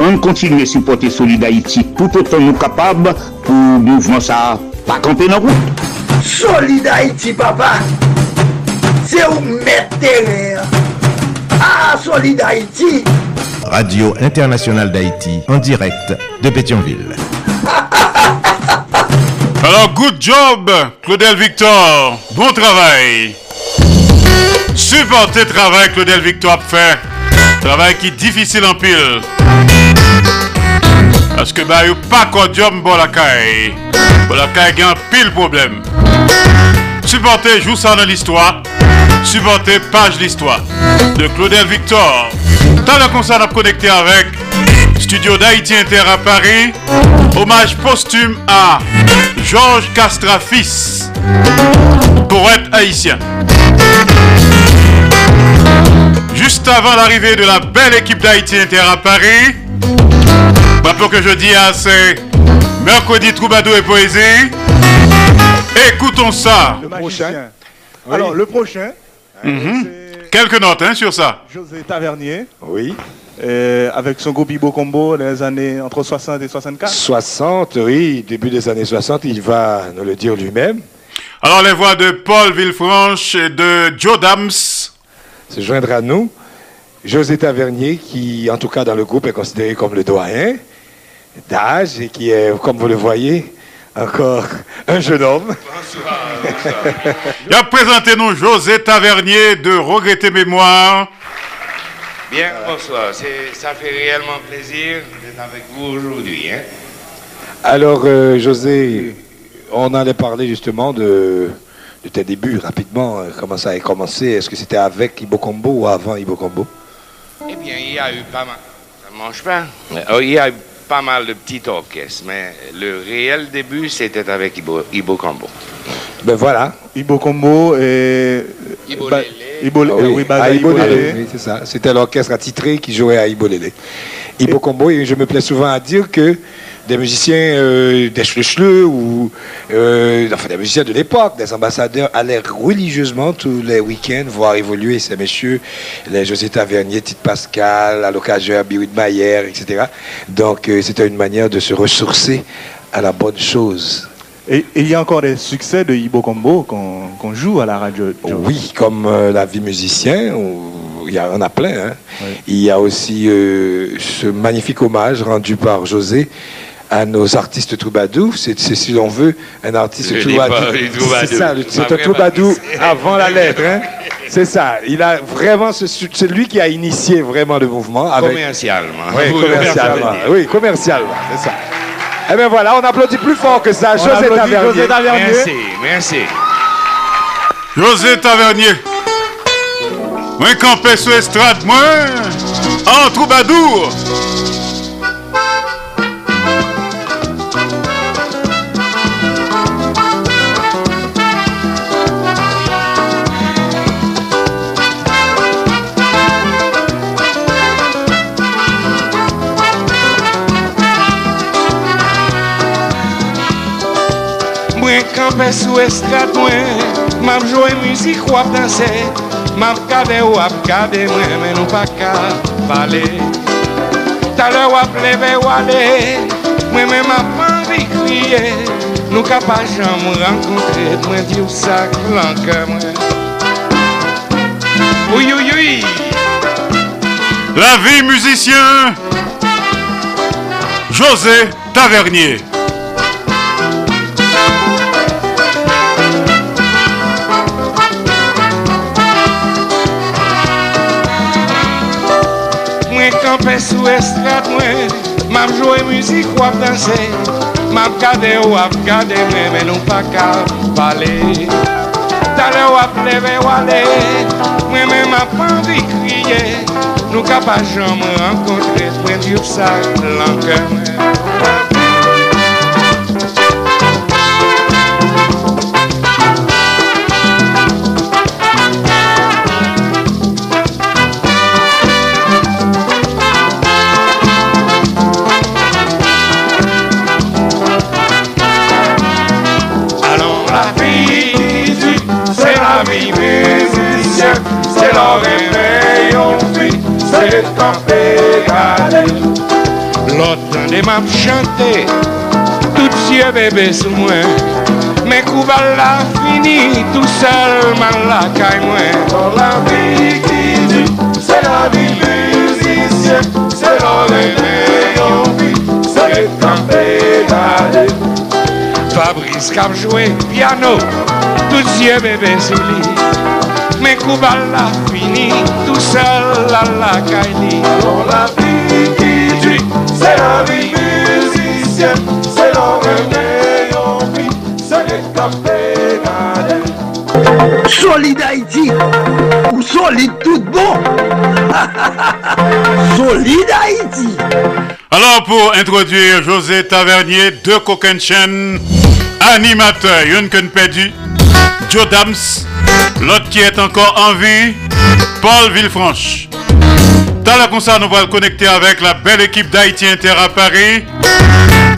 On continue à supporter Solid Haïti tout autant nous capables pour mouvement ça pas camper dans route. Solid Haïti, papa, c'est où mettre. Ah, Solid Haïti. Radio Internationale d'Haïti, en direct de Pétionville. Alors, good job, Claudel Victor. Bon travail. Supportez travail Claudel Victor fait. Travail qui est difficile en pile. Parce que bah, a pas quoi job pour la caille. Pour la caille, a un pile problème. Supportez Joue ça dans l'histoire. Supportez Page l'histoire de Claudel Victor. Dans le concert à connecter avec Studio d'Haïti Inter à Paris. Hommage posthume à Georges Castra fils, poète haïtien. Juste avant l'arrivée de la belle équipe d'Haïti Inter à Paris, pour que je dis, c'est Mercredi Troubadour et Poésie. Écoutons ça. Le prochain. Alors, le prochain. Mhm. Quelques notes hein, sur ça. José Tavernier. Oui. Euh, avec son groupe Ibo Combo les années entre 60 et 64. 60, oui, début des années 60, il va nous le dire lui-même. Alors les voix de Paul Villefranche et de Joe Dams. Se joindre à nous. José Tavernier, qui en tout cas dans le groupe est considéré comme le doyen d'âge et qui est, comme vous le voyez, encore un jeune homme. Il a présenté nous José Tavernier de Regretter Mémoire. Bien, bonsoir. Ça fait réellement plaisir d'être avec vous aujourd'hui. hein. Alors, euh, José, on allait parler justement de, de tes débuts rapidement. euh, Comment ça a commencé? Est-ce que c'était avec Ibo Combo ou avant Ibo Combo Eh bien, il y a eu pas mal. Ça ne mange pas. Oh, il y a eu pas mal de petits orchestres, mais le réel début, c'était avec Ibo, Ibo Combo. Ben voilà. Ibo Combo et. Ibo Ba-. Ibo, Ah oui, oui, basé à à Ibo Ibo Lélé, Lélé. oui, c'est ça. C'était l'orchestre attitré qui jouait à Ibo Lélé. Ibo Combo, et je me plais souvent à dire que des musiciens euh, des Schleux ou euh, enfin des musiciens de l'époque, des ambassadeurs allaient religieusement tous les week-ends voir évoluer ces messieurs, les José Tavernier, Tite Pascal, l'occasion Birude Maillère, etc. Donc euh, c'était une manière de se ressourcer à la bonne chose. Et et il y a encore des succès de Ibo Combo qu'on joue à la radio. Oui, comme euh, la vie musicien, on- il y a, on a plein. hein. Il y a aussi ce magnifique hommage rendu par José à nos artistes troubadours. C'est, si l'on veut, un artiste troubadour. C'est ça, c'est un troubadour avant la lettre. hein. C'est ça. Il a vraiment, ce- c'est lui qui a initié vraiment le mouvement. Avec... Commercialement. Oui, commercialement. Oui, commercialement, c'est ça. Eh bien voilà, on applaudit plus fort que ça. On José Tavernier. José Tavernier. Merci, merci. José Tavernier. Moi campé sur estrade, moi, en troubadour. Kampe sou estrat mwen Map jowe müzik wap danse Map kade wap kade mwen Men nou pa ka pale Tale wap leve wale. Mwen men map anvi kriye Nou ka pa jam renkontre Mwen di ou sak lanke mwen Oui, oui, oui. La vie musicien. José Tavernier. kampe sou estrat mwen Map jowe mouzik wap danse Map gade wap gade mwen Men nou pa ka pale Tale wap leve wale Mwen men map anvi kriye Nou ka pa jom renkontre Mwen diop sa lanke mwen c'est la vie musicien, c'est leur réveil, on vit, c'est garder. L'autre des m'a chanté, tout yeux bébé sous moi. Mais Koubal la fini, tout seul mal la caille moi. La vie qui dit, c'est la vie musicien, c'est leur réveil, on vit, c'est camper garder. Fabrice cap joué piano, tout yeux bébé sous lit. Mais Koubal la fini, tout seul à la caille. Dans la vie qui tue, c'est la vie musicienne, c'est leur réveil, on vit, c'est les campés Solide Haïti ou solide tout bon Solide Haïti Alors pour introduire José Tavernier de Coquenchen, animateur, qu'on perdu, Joe Dams, l'autre qui est encore en vie, Paul Villefranche. Dans la concert, nous allons connecter avec la belle équipe d'Haïti Inter à Paris,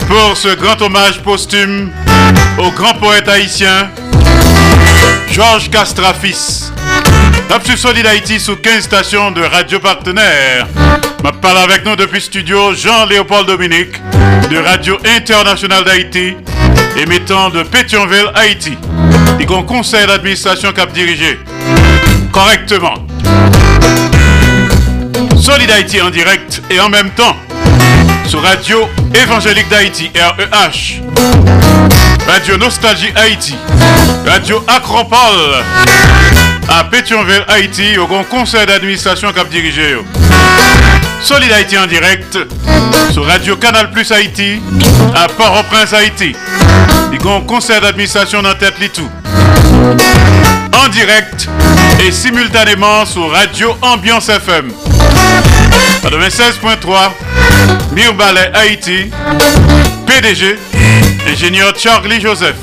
pour ce grand hommage posthume au grand poète haïtien Georges Castrafis. Top Solid Haïti sous 15 stations de radio partenaires. Je parle avec nous depuis studio Jean-Léopold Dominique de Radio Internationale d'Haïti, émettant de Pétionville, Haïti. Et qu'on conseil d'administration cap dirigé correctement. Solid Haïti en direct et en même temps sur Radio Évangélique d'Haïti, REH. Radio Nostalgie Haïti. Radio Acropole. À Pétionville, Haïti, au grand conseil d'administration cap dirigé. Solid en direct sur Radio Canal Plus Haïti à Port-au-Prince, Haïti. Et grand conseil d'administration dans tête tout. En direct et simultanément sur Radio Ambiance FM. 96.3 Mirbalet Haïti, PDG, ingénieur Charlie Joseph.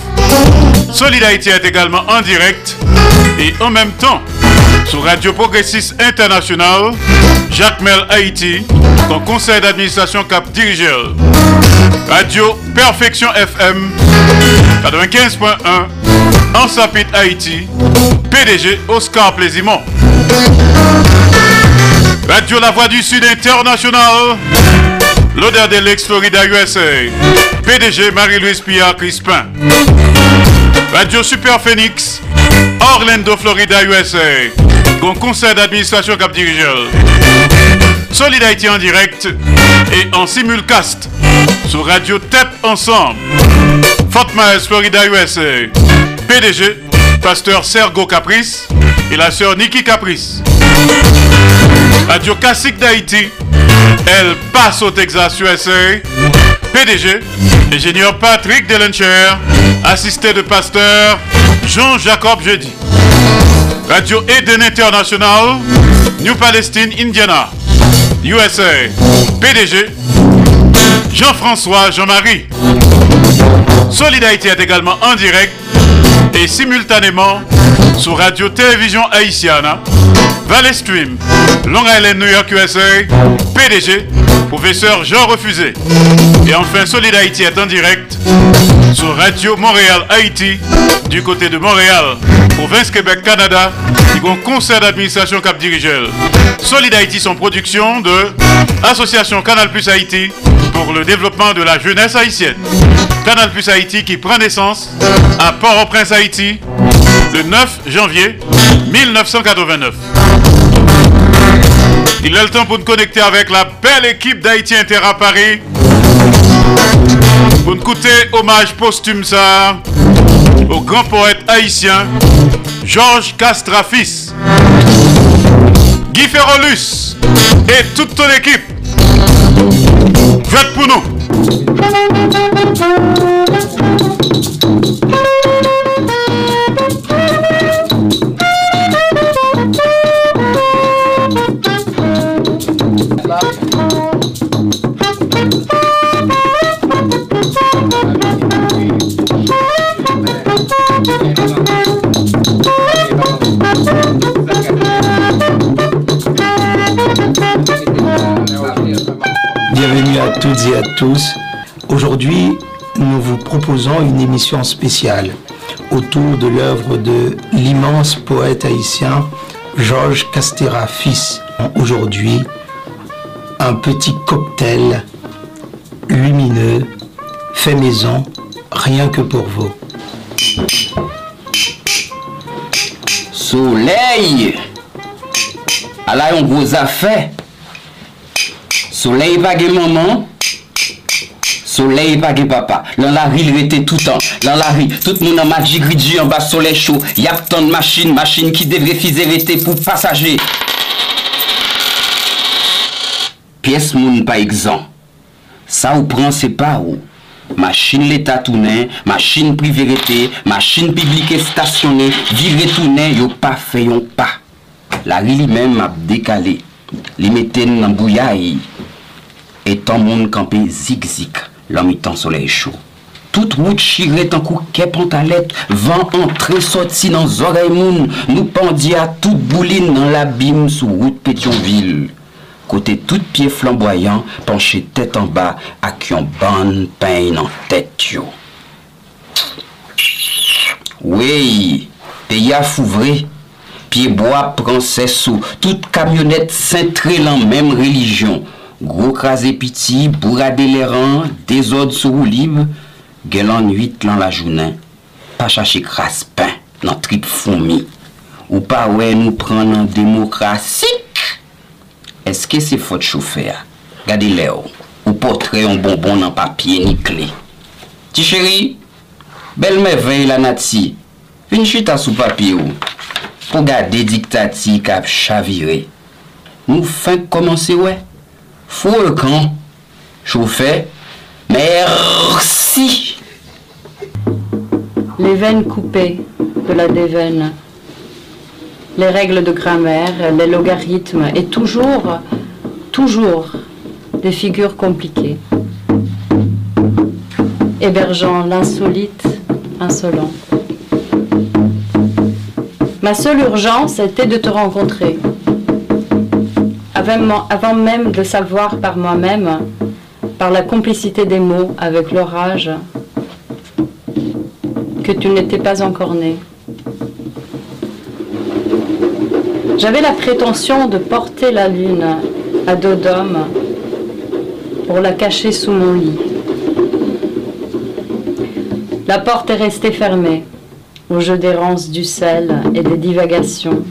Solid Haïti est également en direct et en même temps sur Radio Progressiste International, Jacques Mel Haïti, ton conseil d'administration cap dirigeur. Radio Perfection FM 95.1 en Sapit Haïti, PDG Oscar Plaisimont. Radio La Voix du Sud International, l'odeur de l'ex-Florida USA, PDG Marie-Louise Pierre Crispin. Radio Super Phoenix, Orlando, Florida USA, Bon conseil d'administration cap dirigeur. Solid Haïti en direct et en simulcast sur Radio TEP Ensemble. Myers, Florida USA, PDG, pasteur Sergo Caprice et la sœur Nikki Caprice. Radio Classique d'Haïti, elle passe au Texas USA. PDG, ingénieur Patrick Delencher, assisté de pasteur Jean-Jacob Jeudi. Radio Eden International, New Palestine, Indiana, USA. PDG, Jean-François Jean-Marie. Solidarité est également en direct et simultanément sur Radio Télévision Haïtiana, Valley Stream, Long Island, New York, USA, PDG, professeur Jean Refusé. Et enfin, Solid Haïti est en direct sur Radio Montréal Haïti, du côté de Montréal, province Québec, Canada, qui un conseil d'administration cap dirigeur. Solid Haïti, son production de Association Canal Plus Haïti pour le développement de la jeunesse haïtienne. Canal Plus Haïti qui prend naissance à Port-au-Prince, Haïti, le 9 janvier 1989. Il est le temps pour nous connecter avec la belle équipe d'Haïti Inter à Paris. Pour nous écouter hommage posthume ça au grand poète haïtien Georges Castrafis, Guy Ferrolus et toute ton équipe. Faites pour nous. Tous. Aujourd'hui, nous vous proposons une émission spéciale autour de l'œuvre de l'immense poète haïtien Georges Castera fils. Aujourd'hui, un petit cocktail lumineux, fait maison, rien que pour vous. Soleil Ala yon gros affaire Soleil pa gen maman Soleil pa gen papa, lan la ri rete toutan, lan la ri, tout moun an magji gridi an ba soleil chou, yap ton machin, machin ki devre fize rete pou pasaje. Piyes moun pa egzan, sa ou pran se pa ou. Machin l'Etat tounen, machin priverete, machin publike stasyone, vire tounen, yo pa feyon pa. La ri li men ap dekale, li meten nan bouya e, etan moun kampe zik zik. Lan mi tan soley chou. Tout mout chire tankou ke pantalet, van antre soti nan zorey moun, nou pandi a tout bouline nan l'abim sou wout Petionville. Kote tout pie flamboyant, penche tèt an ba, ak yon ban pey nan tèt yo. Wey, peya fouvre, piye boa pranses sou, tout kamyonet sentre lan menm relijyon. Gro krasè piti, bourade lè ran, dezod sou ou lib, gè lan nuit lan la jounen, pa chache kras pen nan trip fomi, ou pa wè nou pran nan demokrasik. Eske se fote choufe a? Gade lè ou, ou potre yon bonbon nan papye ni kle. Ti chéri, bel me vey la nati, vin chita sou papye ou, pou gade diktati kap chavire. Nou fin komanse wè. Fou le camp. Chauffeur. Merci. Les veines coupées de la déveine, les règles de grammaire, les logarithmes et toujours, toujours des figures compliquées, hébergeant l'insolite insolent. Ma seule urgence était de te rencontrer. Avant même de savoir par moi-même, par la complicité des mots avec l'orage, que tu n'étais pas encore né. J'avais la prétention de porter la lune à dos d'homme pour la cacher sous mon lit. La porte est restée fermée au jeu d'errance du sel et des divagations.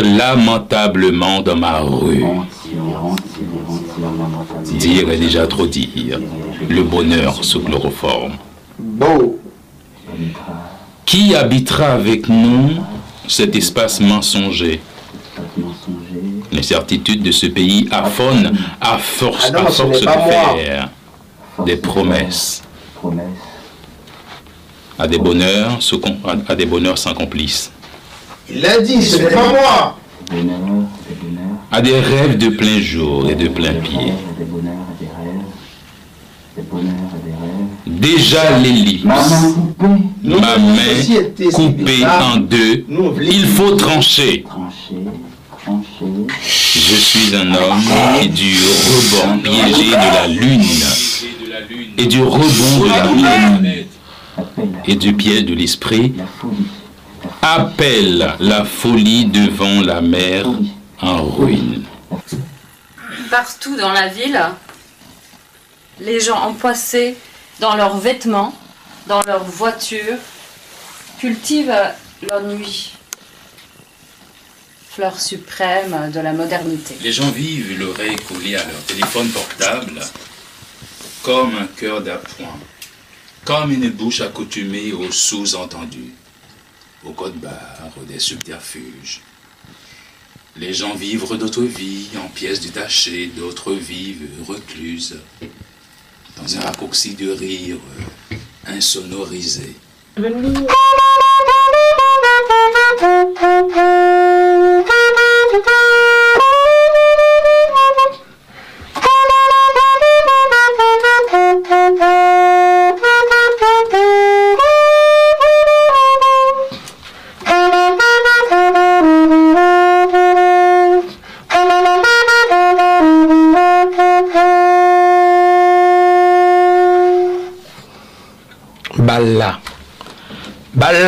Lamentablement dans ma rue. Dire est déjà trop dire. Le bonheur sous chloroforme. Qui habitera avec nous cet espace mensonger? Les certitudes de ce pays affonent à force, Ah non, à ce force n'est de moi. faire des promesses à des bonheurs, à- à des bonheurs sans complices, Il l'a dit, ce n'est pas moi. à des rêves de plein jour et de plein pied. Déjà l'ellipse, ma main coupée. En deux, il faut trancher. Je suis un homme qui du rebond piégé de la lune et du rebond de la lune et du piège de l'esprit appelle la folie devant la mer en ruine. Partout dans la ville, les gens empoissés dans leurs vêtements, dans leurs voitures, cultivent l'ennui, fleur suprême de la modernité. Les gens vivent l'oreille collée à leur téléphone portable comme un cœur d'appoint, comme une bouche accoutumée aux sous-entendus, au code barre, des subterfuges. Les gens vivent d'autres vies en pièces détachées, d'autres vivent recluses, dans un raccourci de rire insonorisé.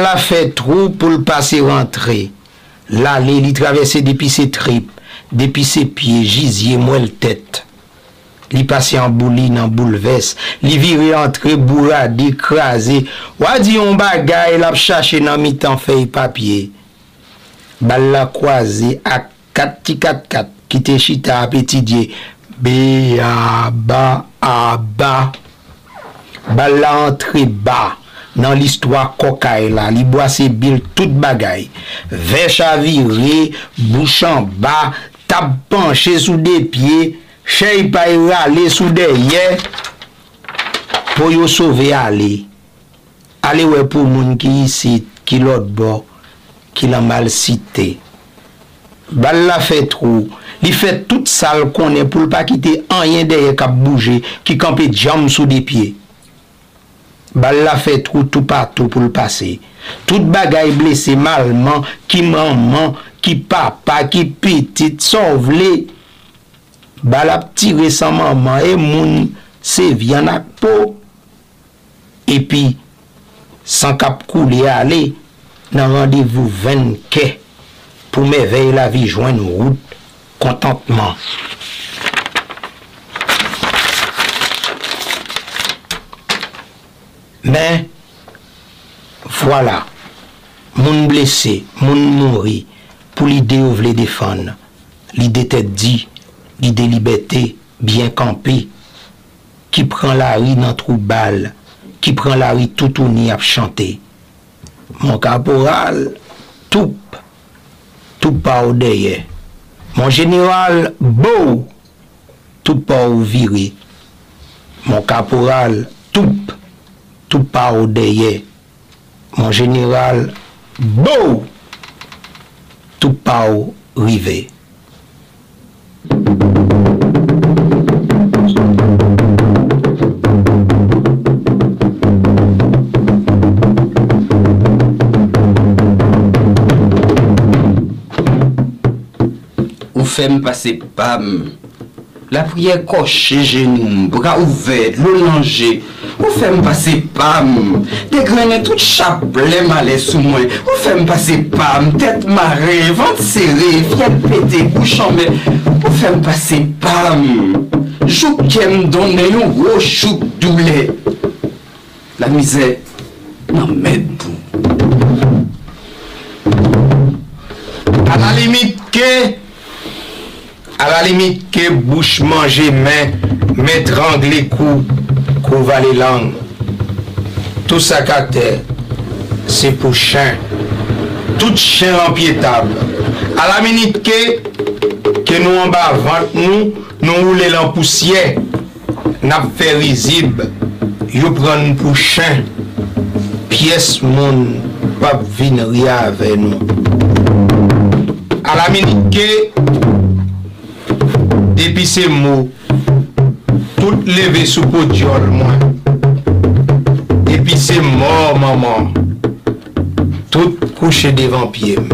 la fè trou pou l'pase rentre. La lè li travesse depi se trip, depi se pie, jizye mwen l'tèt. Li pase an bouli nan bouleves, li vire antre bourade, krasè, wadi yon bagay lap chache nan mitan fey papye. Bal la kwaze ak kat ti kat kat, ki te chita apetidye, be a ba a ba. Bal la antre ba. nan l'istwa kokay la, li boase bil tout bagay, vech avire, bouchan ba, tab panche sou de pie, chey payra le sou de ye, pou yo sove ale, ale we pou moun ki yisit, ki lot bo, ki la mal site, bal la fe trou, li fe tout sal konen pou l pa kite anyen deye kap bouje, ki kampe jam sou de pie, Bal la fe trou tou patou pou l'pase. Tout bagay blese malman, ki maman, ki papa, ki petit, son vle. Bal ap tire san maman, e moun se vyan ak po. E pi, san kap kou li ale, nan randevou venke, pou me vey la vi jwen route, kontantman. Men, vwala, moun blese, moun mouri, pou l'ide ou vle defan, l'ide tet di, l'ide libeté, bien kampe, ki pran la ri nan trou bal, ki pran la ri toutouni ap chante. Mon kaporal, toup, toup pa ou deye. Mon general, bou, toup pa ou viri. Mon kaporal, toup, tou pa ou deye. Mon general, bou, tou pa ou rive. Ou fem pase pam, hmm. La priye koche genou, bra ouve, loulange, ou fem pase pam, degrene tout chable male sou mwen, ou fem pase pam, tet mare, vant sere, fiel pete, bouchanbe, ou fem pase pam, jou kem donne yon wou chouk doule. La mize nan med pou. A la limit ke... A la limit ke bouch manje men, men drangle kou, kou vale lang. Tout sa kater, se pou chen. Tout chen anpietable. A la minit ke, ke nou anba vant nou, nou ou le lan pousye. Nap fe rizib, yo pran pou chen. Piyes moun, pap vin ria ave nou. A la minit ke, epi se mou, tout leve sou pou diol mwen. Epi se mou maman, tout kouche devan piem.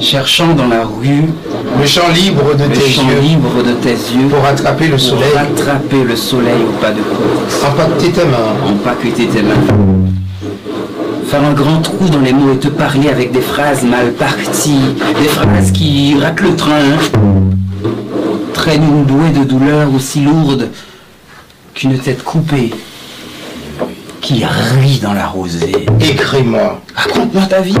Cherchant dans la rue Le champ libre de tes champ yeux libre de tes yeux pour attraper le pour soleil. rattraper le soleil au pas de course. Empaqueter tes mains. Empaqueter tes mains. Faire un grand trou dans les mots et te parler avec des phrases mal parties, des phrases qui ratent le train, traînent une bouée de douleur aussi lourde qu'une tête coupée qui rit dans la rosée. Écris-moi. Raconte-moi ta vie.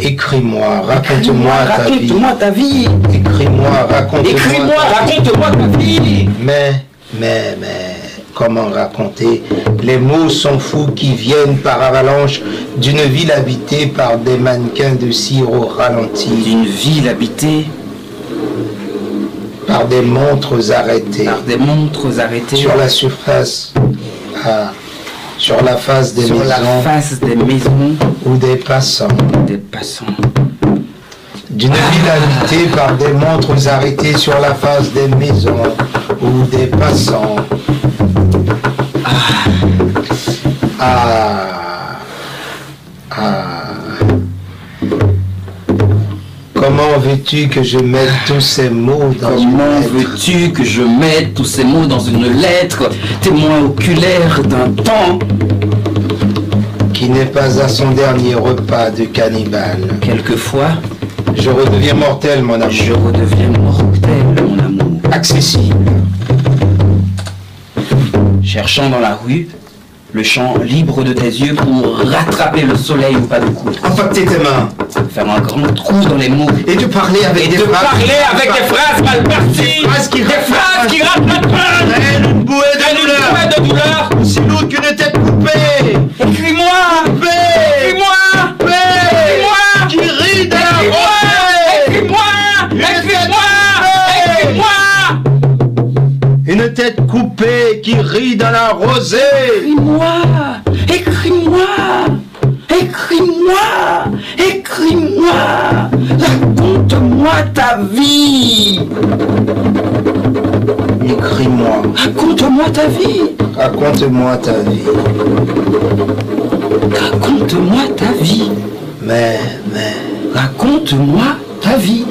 Écris-moi. Raconte-moi ta vie. Raconte-moi ta vie. Écris-moi. Raconte-moi. Écris-moi, ta vie. raconte-moi ta vie. Mais, mais, mais, comment raconter? Les mots sont fous qui viennent par avalanche d'une ville habitée par des mannequins de cire au ralenti. D'une ville habitée? Par des montres arrêtées. par des montres arrêtées Sur la surface, ah, sur la face des maisons, ou des passants. D'une ville habitée par des montres arrêtées sur la face des maisons ou des passants. Ah. Veux-tu que je mette tous ces mots dans une Comment lettre? veux-tu que je mette tous ces mots dans une lettre, témoin oculaire d'un temps qui n'est pas à son dernier repas de cannibale Quelquefois, je redeviens mortel, mon amour. Je redeviens mortel, mon amour. Accessible. Cherchant dans la rue le champ libre de tes yeux pour rattraper le soleil au pas de. Impacter tes mains. Faire un grand trou dans les mots. Et de parler avec Et des de phrases. parler avec des phrases mal parties. Des phrases qui Des phrases qui rattrapent. rattrapent pas. Une bouée de une douleur. douleur. Aussi lourde qu'une tête coupée. Écris-moi. Coupée. Écris-moi. Coupée. Écris-moi. Qui rit de la rosée. Écris-moi. Écris-moi. Écris-moi. Une tête coupée qui rit dans la rosée. Écris-moi. Écris-moi. Écris-moi. Écris-moi. Raconte-moi ta vie. Écris-moi. Raconte-moi ta vie. Raconte-moi ta vie. Raconte-moi ta vie. Mais, mais. Raconte-moi ta vie.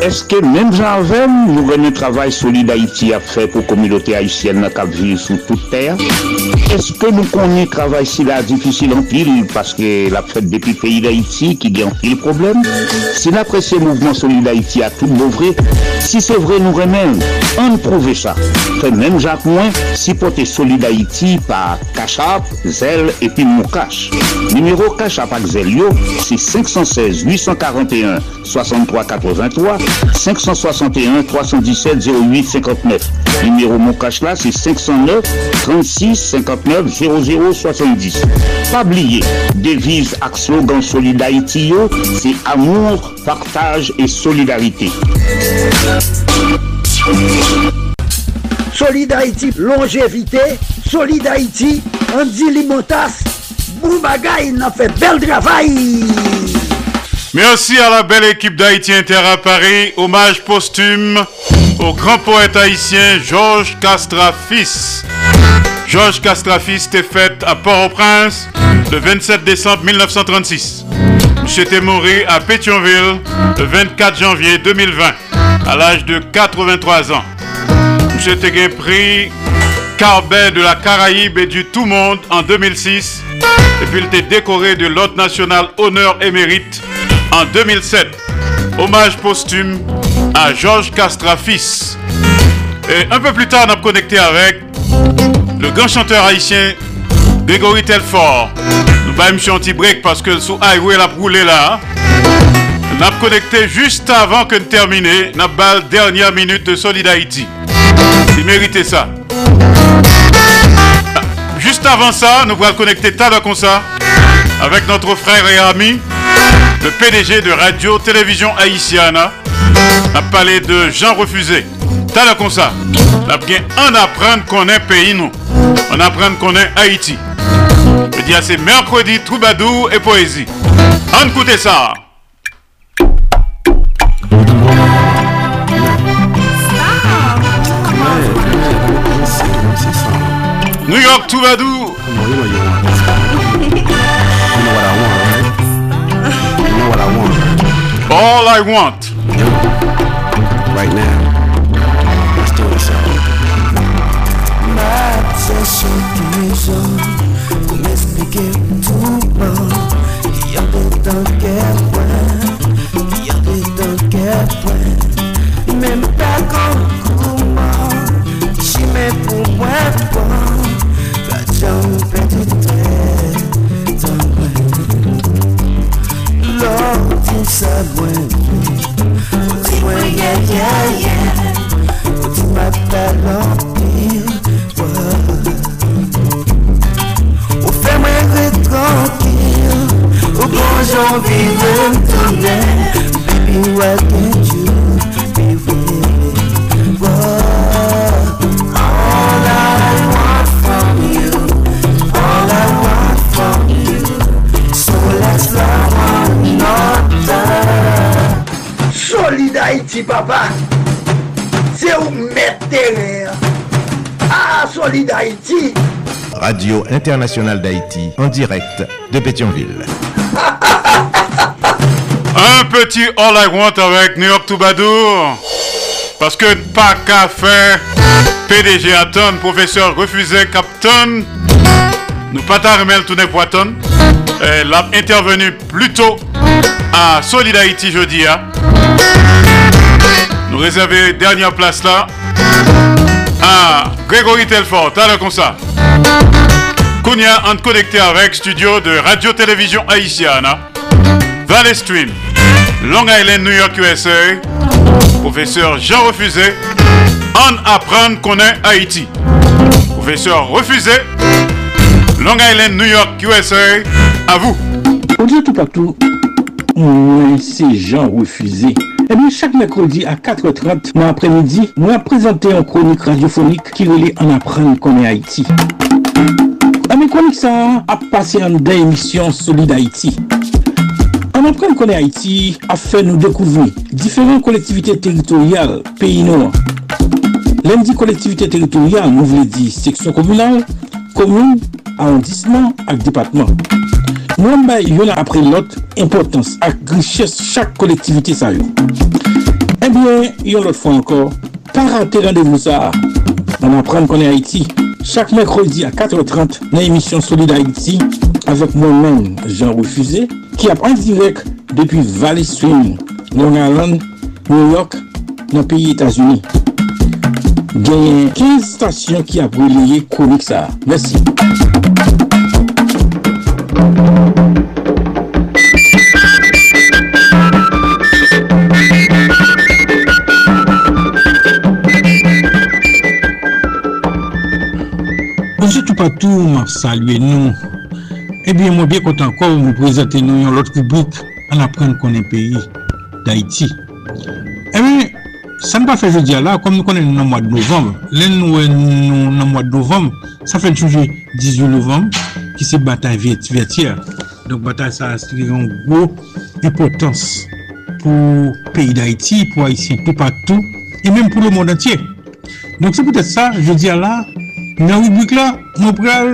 Est-ce que même Jean Avem, nous avons un travail solide Haïti à faire pour la communauté haïtienne qui vit sur toute terre Est-ce que nous connaissons le travail si là difficile en pile parce que la fête depuis le pays d'Haïti qui a en pile problème? Si l'apprécié mouvement solide Haïti a tout beau vrai, si c'est vrai nous remène, on prouve ça. Fait même Jacques Moins, si porter solide Haïti par Cachap, Zel et puis Moukache. Numéro Cachap avec Zel yo, c'est 516 841 63 83 561 317 08 59. Numéro Moukache là, c'est 509 36 59 00 70. Pas oublier, devise ak slogan Solid Haïti yo, c'est amour, partage et solidarité. Solid Haïti, longévité, Solid Haïti, Andy Limotas, Boubagaï, n'a fait bel travail. Merci à la belle équipe d'Haïti Inter à Paris. Hommage posthume au grand poète haïtien Georges Castra fils. Georges Castra fils était fait à Port-au-Prince le 27 décembre 1936. Monsieur était mort à Pétionville le 24 janvier 2020 à l'âge de 83 ans. Monsieur était pris Carbet de la Caraïbe et du tout monde en 2006 et puis il était décoré de l'Ordre national honneur et mérite en 2007. Hommage posthume à Georges Castra fils. Et un peu plus tard, on a connecté avec le grand chanteur haïtien Grégory Telfort. Nous allons un petit break parce que sous highway la roulé là. On a connecté juste avant que nous terminer. On a dernière minute de Solid Haïti. Il méritait ça. Juste avant ça, nous allons connecter Tada ça avec notre frère et ami, le PDG de Radio Télévision Haïtienne. On a parlé de Jean Refusé. Tada comme ça. On a bien en apprendre qu'on est pays nous. On apprend qu'on est Haïti. Je dis c'est mercredi, troubadour et poésie. On écoute ça. New York Troubadour. All I want. Right now. Let's do this Pour m'expliquer tout Y'a des temps qu'elle point Y'a des temps qu'elle point Même pas quand comment J'y mets pour moi bon La jambe petit trait Dans moi L'or dit yeah, yeah With my talent pire Ou fè mwen vè tranquil Ou bon j'envie de m'tourner Baby, why can't Papa. C'est où mettre terrain. Ah, Solid Haïti. Radio Internationale d'Haïti, en direct de Pétionville. Un petit All I Want avec New York Toubadour. Parce que pas qu'à faire PDG Aton, professeur refusé Captain. Nous pas t'arrêter tout poiton. Elle a intervenu plus tôt à Solid Haïti jeudi. hein. Nous réserver dernière place là à Grégory Telfort. L'air comme ça. Kounia en connecté avec studio de Radio-Télévision Haïtienne. Valley Stream, Long Island, New York, USA. Professeur Jean Refusé, en apprendre qu'on est Haïti. Professeur Refusé, Long Island, New York, USA. À vous. On dit tout partout, c'est Jean Refusé. Eh bien, chaque mercredi à 4h30 dans l'après-midi, moi présenter une chronique radiophonique qui relie en apprendre qu'on est Haïti. Mais chronique ça a passé en deux émissions Solide Haïti. En apprendre qu'on est Haïti a fait nous découvrir différentes collectivités territoriales pays noirs. Lundi collectivité territoriale, nous voulons dire section communale, commune, arrondissement et département. Nous avons yon après l'autre importance et richesse chaque collectivité yo. Eh bien, yon l'autre fois encore, pas rater rendez-vous ça. On apprend qu'on est Haïti. Chaque mercredi à 4h30 dans l'émission Solide Haïti avec moi-même, Jean Refusé, qui a en direct depuis Valley Stream, Long Island, New York, dans le pays États-Unis. Gagné 15 stations qui a relayé chronique ça. Merci. Salwe nou Ebyen mwen bie kontan kon Mwen prezente nou yon lot koubrik An apren konen peyi Daiti Ebyen san pa fe jodi ala Kom nou konen nou nan mwa de novem. Len nou nan mwa de novem Sa fe touje 18 novem. ki se batay vertiyer. Donk batay sa li yon gwo impotans pou peyi d'Haïti, pou Haïtien tout patou, e menm pou le moun antye. Donk se pwetè sa, je di ala, nan rubrik la, moun pral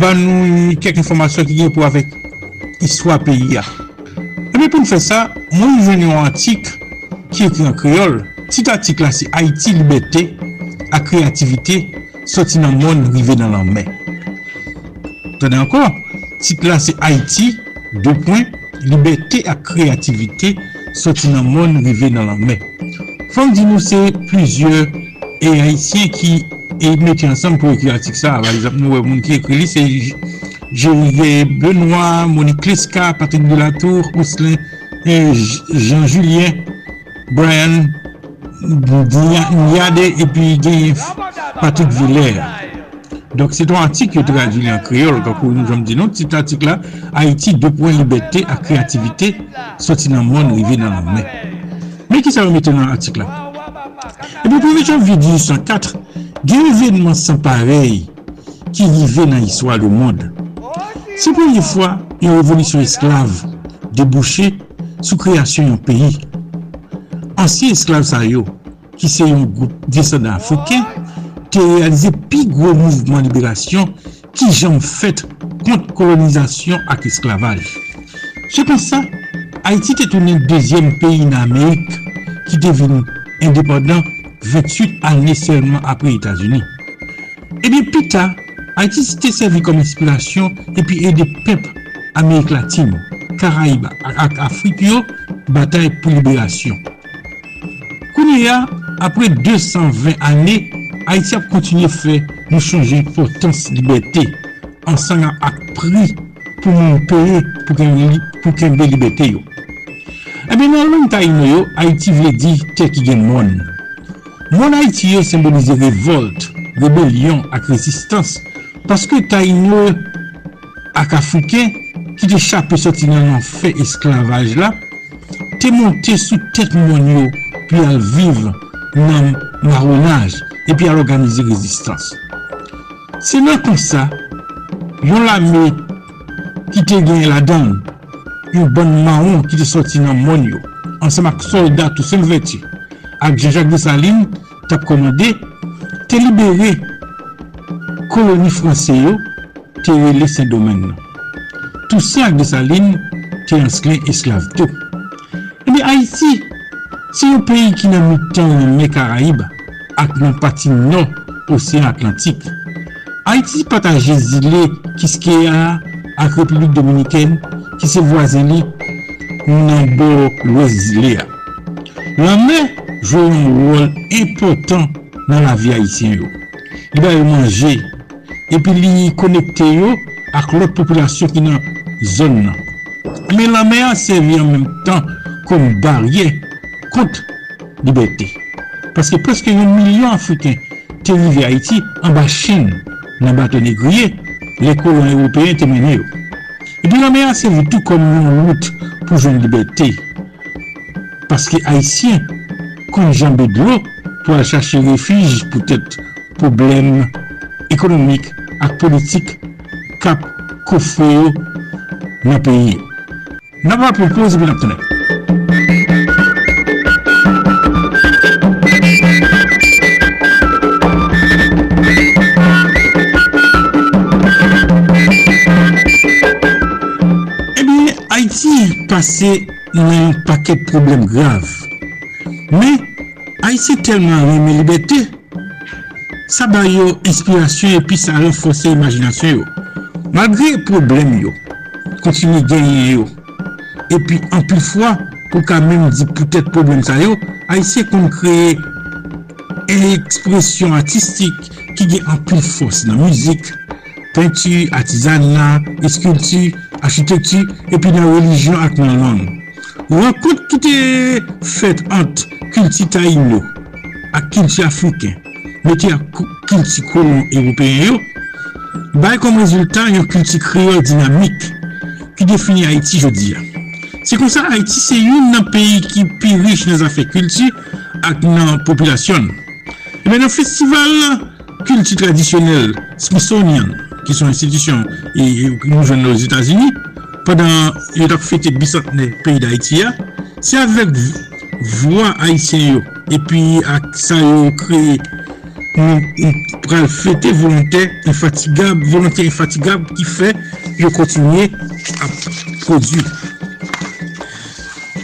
ban nou kek informasyon ki gen pou avèk iswa peyi ya. Ebe pou nou fè sa, moun yon veni yon antik ki ekri an kriol. Tit antik la se eh Haïti, liberté, a kreativité, soti nan moun rive nan lan men. Tade ankon, tit lan se Haiti, do pwen, liberté ak kreativite, soti nan moun rive nan lan men. Fon di nou se plizye e Haitien ki e meti ansam pou ekri atik sa, par exemple nou wè moun ki ekri li se Jérivè Benoît, Monique Kleska, Patrick Delatour, Ousselin, e Jean-Julien, Brian, Ndiade, epi gen Patrick Villers. Donk se ton antik yo tradwile an kriol, kakou nou jom di nou, se ton antik la, Haiti 2.0 liberté a kreativite, soti nan moun rive nan nan men. Men ki sa remete nan antik la? E pou pou vejan vi 1804, gen evenman san parey ki rive nan iswa le moun. Se pou yon fwa, yon revonisyon esklav debouche sou kreasyon yon peyi. Ansyen esklav sa yo, ki se yon goup desan Afriken, te realize pi gro mouvment liberasyon ki jan fèt kont kolonizasyon ak esklavaj. Se kon sa, Haiti te tounen dezyem peyi nan Amerik ki devini indépendant 28 anè sèlman apre Etats-Unis. Ebi eh pita, Haiti se te servi kom inspirasyon epi ede pep Amerik Latine, Karaib ak Afrik yo batay pou liberasyon. Kouni ya, apre 220 anè, Haïti ap kontinye fè nou chanje potans libertè ansan ak pri pou moun peye pou kembe libertè yo. Ebe nan alman ta ino yo, Haïti vle di te ki gen moun. Moun Haïti yo sembolize revolt, rebelyon ak rezistans paske ta ino ak Afriken ki te chape soti nan an fè esklavaj la te monte sou tet moun yo pi al viv nan marronaj epi al organize rezistans. Se nan kon sa, yon la me ki te genye la dan, yon bon maron ki te soti nan moun yo, ansama soldat ou sen veti, ak Jean-Jacques Dessalines tap komande, te libere koloni franse yo, te rele se domen nan. Tout sa ak Dessalines te ansklen esklav tou. Ebe Haiti, se yo peyi ki nan mitan me Karaib, ak nan pati non osean Atlantik. Haiti pataje zile Kiskeya ak Republik Dominiken ki se voazen li nan bo lwes zile ya. La mer jwè yon rol impotant nan la vi Haitien yo. Li ba yo manje, epi li konekte yo ak lot populasyon ki nan zon nan. Men la a servi an menm tan kon barye kont libeti. Paske preske yon milyon Afriken te vive Haiti an ba Chin nan bato negriye, le kolon Européen te mene yo. E bi la mè an se vitou kom yon mout pou joun liberté. Paske Haitien kon janbe dlo pou al chache refij pou tèt problem ekonomik ak politik kap kofo yo nan peyi. Nan pa propose bi la ptenè. Haiti pase nan yon paket problem grav. Men, Haiti telman reme libetè, sa ba yo inspirasyon epi sa renfose imajinasyon yo. Malgre problem yo, kontinu genye yo. Epi anpil fwa, pou ka men di poutet problem sa yo, Haiti kon kreye ekspresyon artistik ki gen anpil fos nan müzik, peintu, artisanat, eskultu, architekti, epi nan religyon ak nan lang. Renkont ki te fet ant kilti taïlo ak kilti afriken, meti ak kilti kolon europeyo, bay kom rezultat yon kilti kreol dinamik ki defini Haiti jodi ya. Se kon sa Haiti se yon nan peyi ki pi rich nan zafè kilti ak nan populasyon. E men nan festival kilti tradisyonel, Smithsonian, ki son institisyon nou joun nou Etats-Unis, padan yon tak fete bisantne peyi da Haiti ya, se avek vwa Haitien yo, epi ak sa yo kreye nou pral fete volontè infatigab, volontè infatigab ki fe yo kontinye ap produ.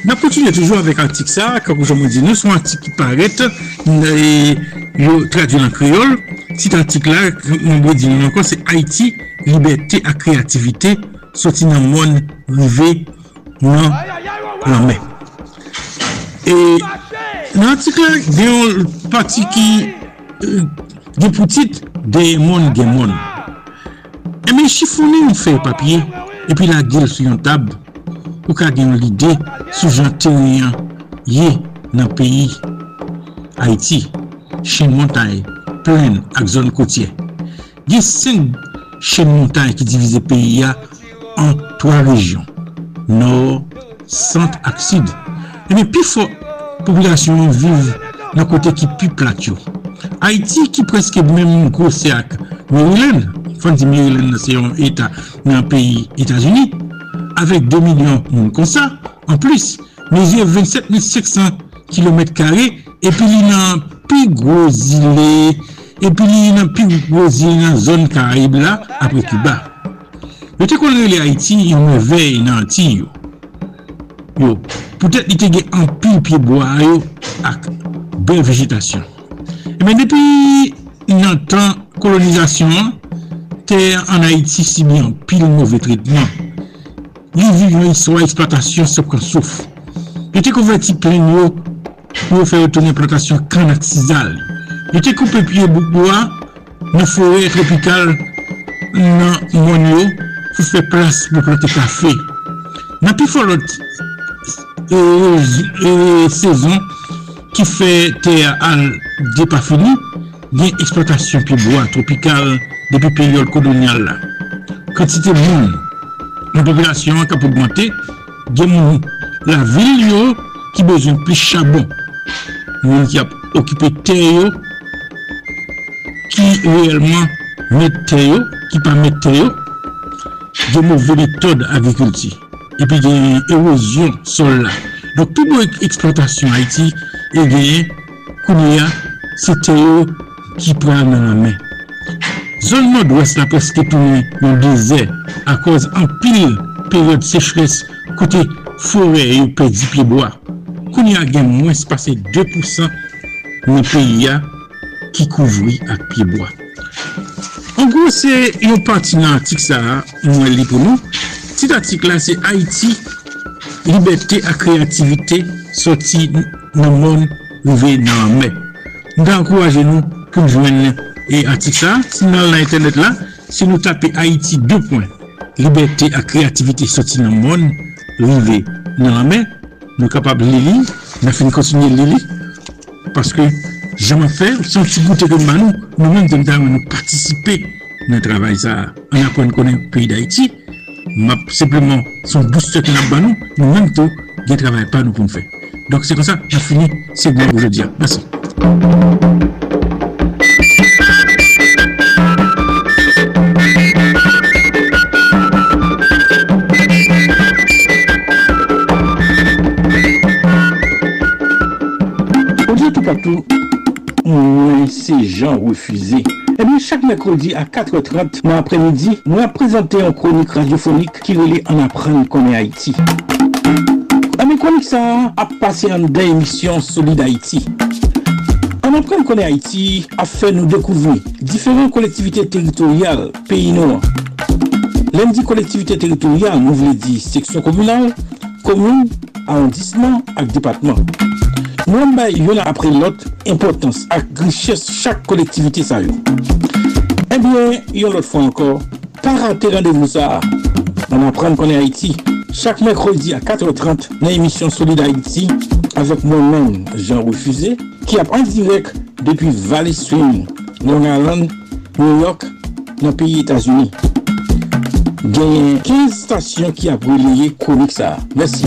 Na kontinye toujou avèk antik sa, kakou jomou di nou, son antik ki paret, yo tradwil an kriol, Tit antik la, yon bo di nou ankon, se Haiti, liberté a kreativite, soti nan moun rive nan nan. E nan antik la, gen yon pati ki euh, gen poutit de moun gen moun. E men chifoni yon fey papye, epi la gil sou yon tab, ou ka gen l'ide sou jan teryen ye nan peyi Haiti, chen montaye. plen ak zon kotye. Gen 5 chen montagne ki divize peyi ya an 3 rejyon. Nor, Sant ak Sid. men pi fo, populasyon vive nan kote ki pi plat yo. Haiti ki preske mèm kose ak Maryland, Fante Maryland se yon etat nan peyi Etats-Unis, avek 2 milyon moun konsa, an plus, mezi 27.500 km2, epi li nan pi gwo zile epi li yon an pi wopozi nan zon Karib la apre Cuba. Yo te kon rele Haiti yon me vey nan ti yo. Yo, poutet li te ge an pil pi boa yo ak bel vegetasyon. E men depi nan tan kolonizasyon, te an Haiti si mi an pil mouve tritman. Li viv yon iswa eksploatasyon sep kon souf. Yo te konverti plen yo pou yo fè yon ton plantasyon kan ak sizal. Yo te koupe piye boukboa nan fore tropikal nan yon yo pou fè plas pou plante kafe. Nan pi folot e, e, sezon ki fè te al depafini, gen eksploatasyon pi boa tropikal depi peryol kolonyal la. Kantite moun, nan populasyon kap augmente, gen moun la vil yo ki bezon pli chabon. Moun ki ap okipe ter yo ki reyelman metteyo, ki pa metteyo, gen mou voli tod agrikulti. Epi gen erosyon sol la. Dok tout mou eksploatasyon Haiti, e gen kounia, se teyo ki pran nan la men. Zon nord-west la preske toune nan dezer a koz an pil peryode sechres kote fore yo pedi pliboa. Kounia gen mwen se pase 2% nan peyi ya ki kouvri ak pieboa. An gwo se yon pati nan atik sa mwen li pou nou, tit atik la se Haiti, liberté ak kreativite soti nan moun ouve nan mè. Mwen ankouraje nou koum jwen e atik sa, si nan la internet la, si nou tape Haiti 2. Liberté ak kreativite soti nan moun ouve nan mè, nou kapab li li, na fin kontinye li li, paske Jaman fè, son ti goutè kon man nou, nou men ten tan wè nou patisipe nan travay sa an apwen konen peyi d'Haïti, map sepleman son booster ki nan ban nou, nou men to gen travay pa nou pou nou fè. Donk se kon sa, an fini, se gwen wou jè diyan. Basi. Ou diye tout patou, ces gens refusés. Eh bien, chaque mercredi à 4h30 dans l'après-midi, moi présenté une chronique radiophonique qui relie en apprendre qu'on est Haïti. Ah, mais chronique ça a passé en deux émissions Solid Haïti. En apprendre qu'on est Haïti a fait nous découvrir différentes collectivités territoriales pays noirs. Lundi collectivité territoriale, nous voulons dire section communale, commune, arrondissement et département. Nous avons yon après l'autre importance et richesse chaque collectivité. Eh bien, yon l'autre fois encore, pas rater rendez-vous ça. On apprend qu'on est Haïti. Chaque mercredi à 4h30 dans l'émission Solid Haïti avec moi-même, Jean Refusé, qui a en direct depuis Valley Stream, Long Island, New York, dans le pays États-Unis. A 15 stations qui a brûlé ça. Merci.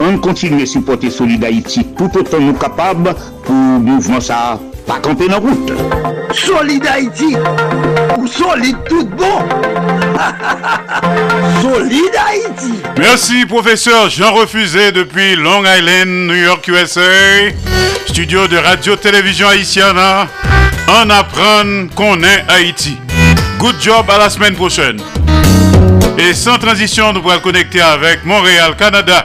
On continue à supporter Solid Haïti tout autant nous capables pour mouvement ça pas camper dans la route. Solid Haïti ou solide tout bon Solid Haïti Merci, professeur Jean Refusé depuis Long Island, New York, USA. Studio de radio-télévision haïtienne. On apprend qu'on est Haïti. Good job à la semaine prochaine. Et sans transition, nous pourrons connecter avec Montréal, Canada.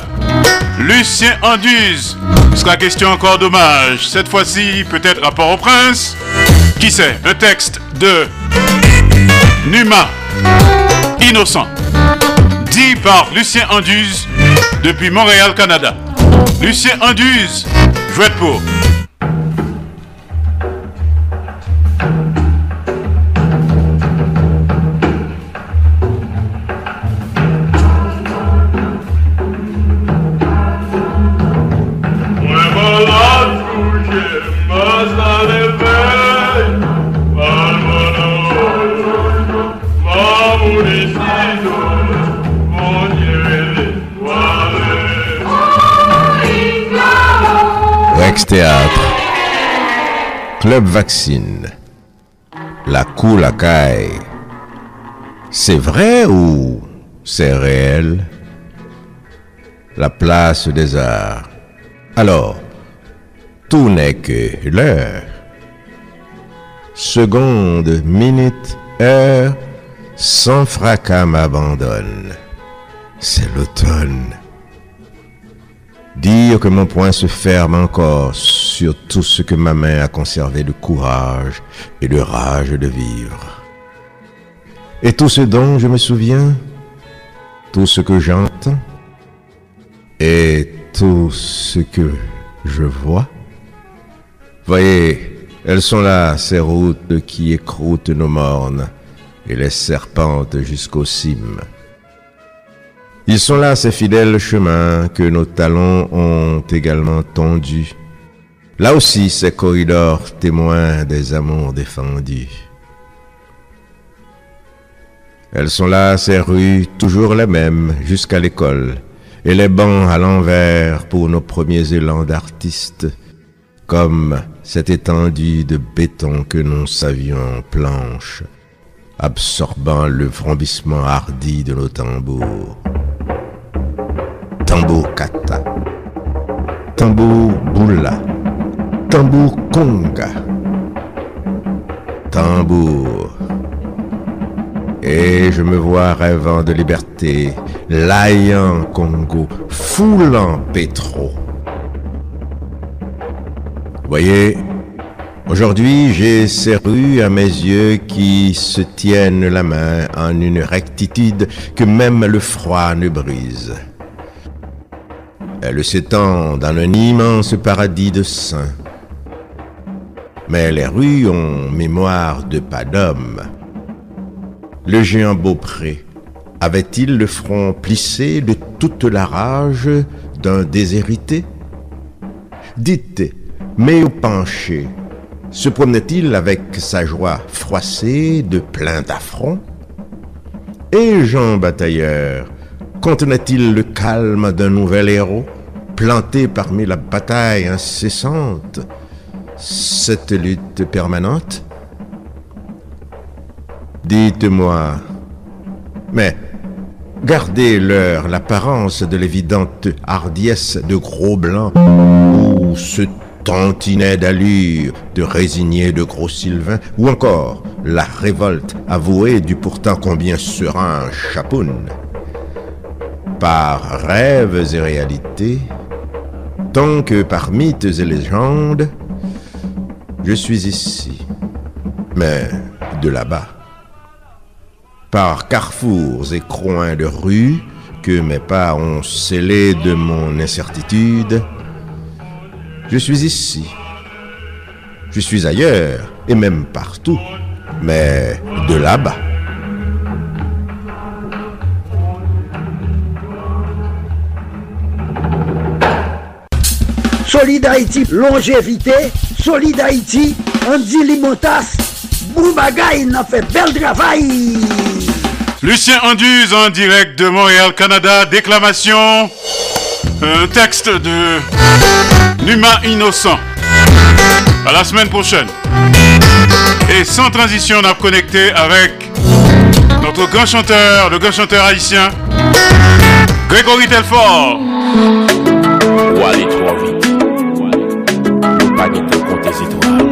Lucien Anduze. Sera question encore d'hommage. Cette fois-ci, peut-être rapport au prince. Qui sait? Un texte de Numa. Innocent. Dit par Lucien Anduze depuis Montréal, Canada. Lucien Anduze, jouette pour. Club Vaccine, La Cour la Caille. C'est vrai ou c'est réel? La place des arts. Alors, tout n'est que l'heure. Seconde, minute, heure, sans fracas m'abandonne. C'est l'automne. Dire que mon poing se ferme encore sur tout ce que ma main a conservé de courage et de rage de vivre. Et tout ce dont je me souviens, tout ce que j'entends et tout ce que je vois. Voyez, elles sont là, ces routes qui écroutent nos mornes et les serpentent jusqu'aux cimes. Ils sont là, ces fidèles chemins que nos talons ont également tondus. Là aussi, ces corridors témoins des amours défendus. Elles sont là, ces rues, toujours les mêmes, jusqu'à l'école, et les bancs à l'envers pour nos premiers élans d'artistes, comme cette étendue de béton que nous savions planche, absorbant le vrombissement hardi de nos tambours. Tambour kata, tambour boula, tambour conga, tambour. Et je me vois rêvant de liberté, laillant Congo, foulant pétro. Voyez, aujourd'hui j'ai ces rues à mes yeux qui se tiennent la main en une rectitude que même le froid ne brise. Elles s'étendent dans un immense paradis de saints. Mais les rues ont mémoire de pas d'homme. Le géant Beaupré avait-il le front plissé de toute la rage d'un déshérité? Dites, mais au penché, se promenait-il avec sa joie froissée de plein d'affront? Et Jean Batailleur contenait-il le calme d'un nouvel héros, planté parmi la bataille incessante, cette lutte permanente? Dites-moi, mais gardez leur l'apparence de l'évidente hardiesse de gros blancs ou ce tantinet d'allure de résigné de gros sylvain ou encore la révolte avouée du pourtant combien serein chapoun. Par rêves et réalités, tant que par mythes et légendes, je suis ici, mais de là-bas par carrefours et coins de rues que mes pas ont scellés de mon incertitude. Je suis ici. Je suis ailleurs et même partout, mais de là-bas. Solid Haïti, longévité, Solid Haïti, Andy Limotas, Boubagaï, n'a fait bel travail. Lucien Anduze en direct de Montréal, Canada, déclamation. Un texte de Numa Innocent. À la semaine prochaine. Et sans transition, on a connecté avec notre grand chanteur, le grand chanteur haïtien, Grégory Telfort. Ou aller trop vite. Ou pas.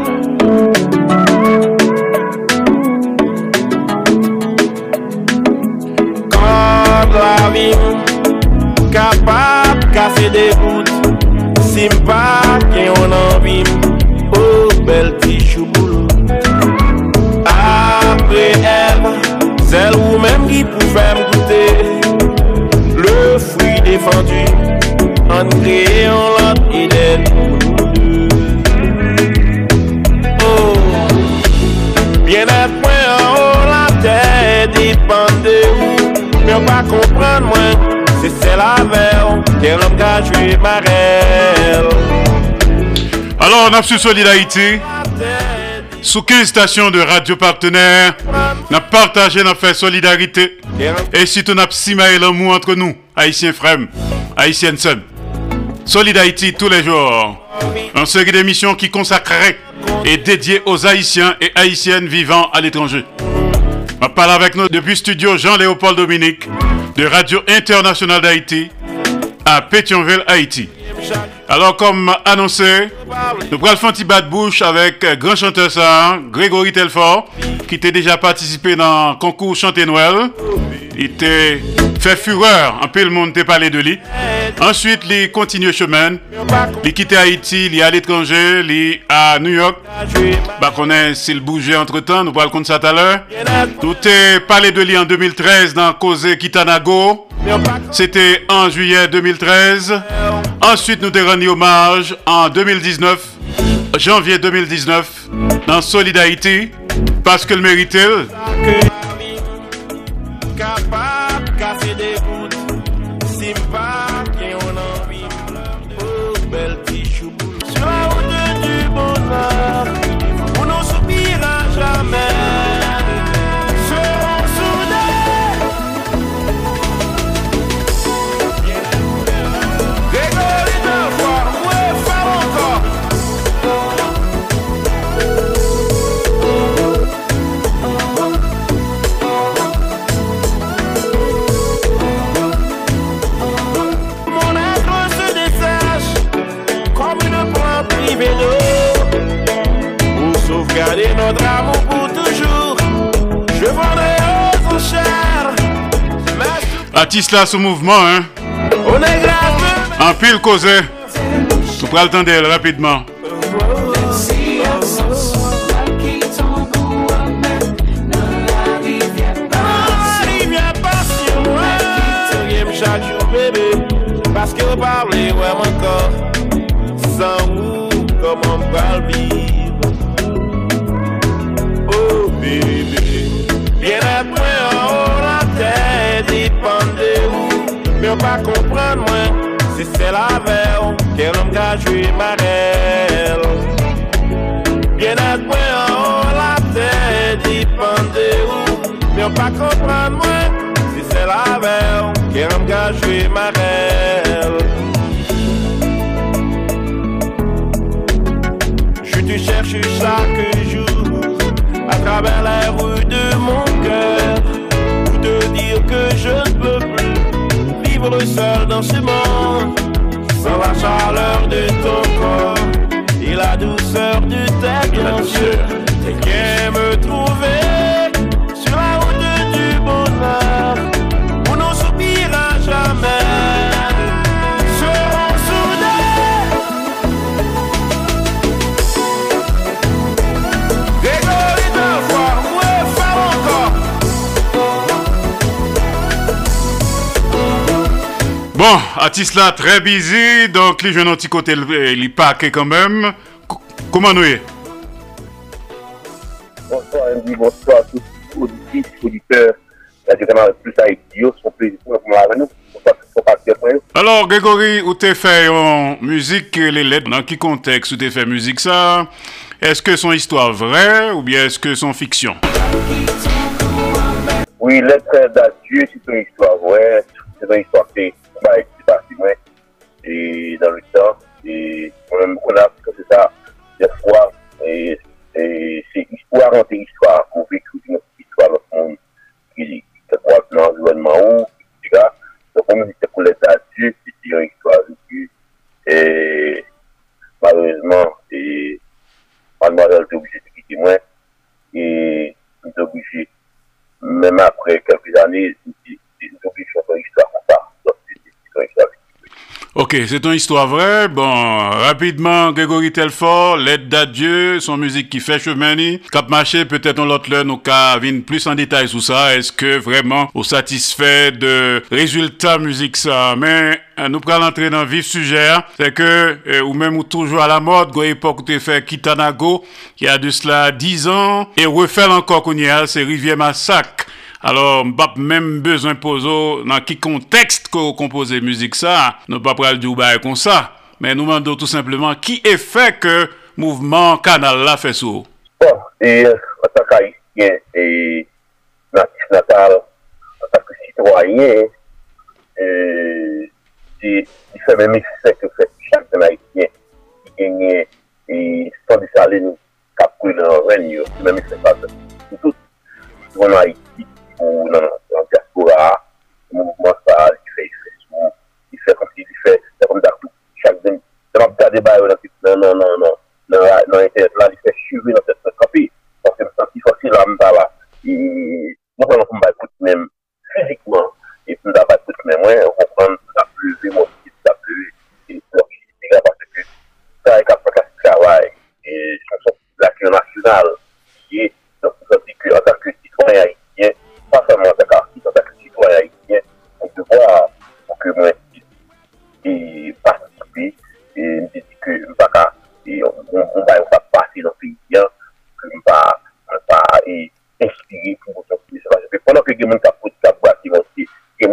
si m pa gen yon anvim. O oh, bel ti chouboulou. Apre el, zel ou menm ki pou fèm goute Le fwi defendu, an kreye yon lot idel Oh, bien et mwen an o la te depande Mwen pa kompran mwen, se se la mè Alors, on a sur Solid Haïti, sous 15 stations de radio partenaires, on a partagé, a fait solidarité? Et si on a et l'amour entre nous, Haïtiens frères, Haïtiennes sœurs. Solid Haïti tous les jours. Un série d'émissions qui consacrerait et dédié aux Haïtiens et Haïtiennes vivant à l'étranger. On parle avec nous depuis studio Jean-Léopold Dominique de Radio Internationale d'Haïti à Pétionville, Haïti. Alors, comme annoncé, nous prenons bas de bouche avec grand chanteur ça, Grégory Telfort, qui était déjà participé dans le concours Chanter Noël. Il était fait fureur, un peu le monde t'a parlé de lui. Ensuite, il continue chemin. Il quitte Haïti, il est à l'étranger, il est à New York. Bah, qu'on est s'il bougeait entre temps, nous parlons de ça tout à l'heure. Nous t'ai parlé de lui en 2013 dans Cause Kitanago. C'était en juillet 2013. Ensuite, nous avons rendu hommage en 2019, janvier 2019, dans Solidarité, parce que le méritait. Atisla ce mouvement, hein. On est grave. En pile causé. Le temps d'elle rapidement. Si c'est la veille, quel homme a joué ma rêve. Bien être moi en haut, la tête dépend de où. Mais on pas comprendre, moi. Si c'est la veille, quel homme a joué ma rêve. Je te cherche chaque jour à travers les rues de mon cœur pour te dire que je vivre seul dans ce monde sans la chaleur de ton corps et la douceur de Bon, Atisla très busy, donc les jeunes ont petit côté, il paquet quand même. Comment nous est Bonsoir Andy, bonsoir à tous les auditrices, auditeurs. Radio Canal Plus Haïti, un plaisir pour nous avec nous. Alors, Grégory, où t'es fait en musique, les lettres, dans quel contexte où t'es fait musique ça? Est-ce que son histoire vraie ou bien est-ce que son fiction? Oui, lettre d'adieu, c'est une histoire vraie. C'est une histoire qui est pas qui est partie, ouais. Et dans le temps, et on parce que c'est ça, des fois, et, et c'est histoire entre histoire, qu'on vécu une histoire dans le monde, qui, se croise dans l'environnement où, etc. Donc, on dit pour lettre d'adieu, c'est une histoire vécue. Et malheureusement, et mademoiselle était obligée de quitter moi. Et nous obligés, même après quelques années, nous obligés de faire une histoire comme ça. Donc, c'est une histoire Ok, vraie. Bon, rapidement, Grégory Telfort, l'aide d'adieu, son musique qui fait chemini. Cap marché, peut-être on l'autre là, nous cas venir plus en détail sur ça. Est-ce que vraiment on satisfait de résultats musique ça? Mais euh, nous prenons l'entrée dans le vif sujet, hein. c'est que, euh, ou même ou toujours à la mode, go époque où fait Kitanago, qui a de cela 10 ans, et refait encore qu'on y a, c'est Rivière Massacre. Alors, mbap menm bezon pozo nan ki kontekst ko kompoze müzik sa, nou pap pral di ou baye kon sa, men nou mando tout simplement ki efek mouvman kanal la fè sou? Bon, e, atak a isyen, e, natif natal, atak sitwanyen, e, di fè mè mè fè fè fè chak de mè isyen, ki genye, e, son disa lè nou, kap kouy nan ren yo, mè mè fè fè fè, tout, yon a isyen, dans la diaspora, le mouvement ça, il fait effet sur il fait comme s'il fait, c'est comme ça, chaque dans le cas des bails, non, non, non, non, dans dans Internet, là, il fait suivre dans cette copie, parce que c'est si facile là, m'pas là, il, nous prenons comme bail même physiquement, et puis nous avons tout même, ouais, on comprend, ça plus, vraiment, ça plus, et c'est parce que est, donc, ça dit qu'en tant que citoyen haïtien, pas seulement en tant qu'artiste, en tant citoyen haïtien, on devoir pour que moi et participer. Et je dis que je ne pas passer dans le pays, que je ne vais pas inspirer pour construire Parce que pendant que les gens qui ont bâti, les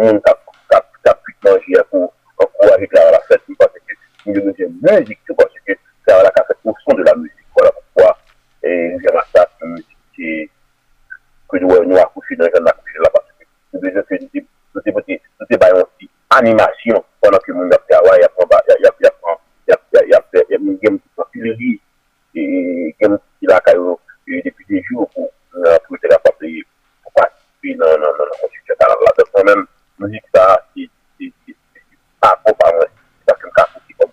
manger pour encourager la fête, je pense que nous devons musique, parce que c'est la fête au de la musique. Voilà pourquoi, et musique que nous avons accouché dans la couche là parce que nous que nous nous animation pendant que nous travaillons, il y a il y a il y a une game qui et game qui depuis des jours pour pour être capable de participer dans la construction là donc même nous dit ça comme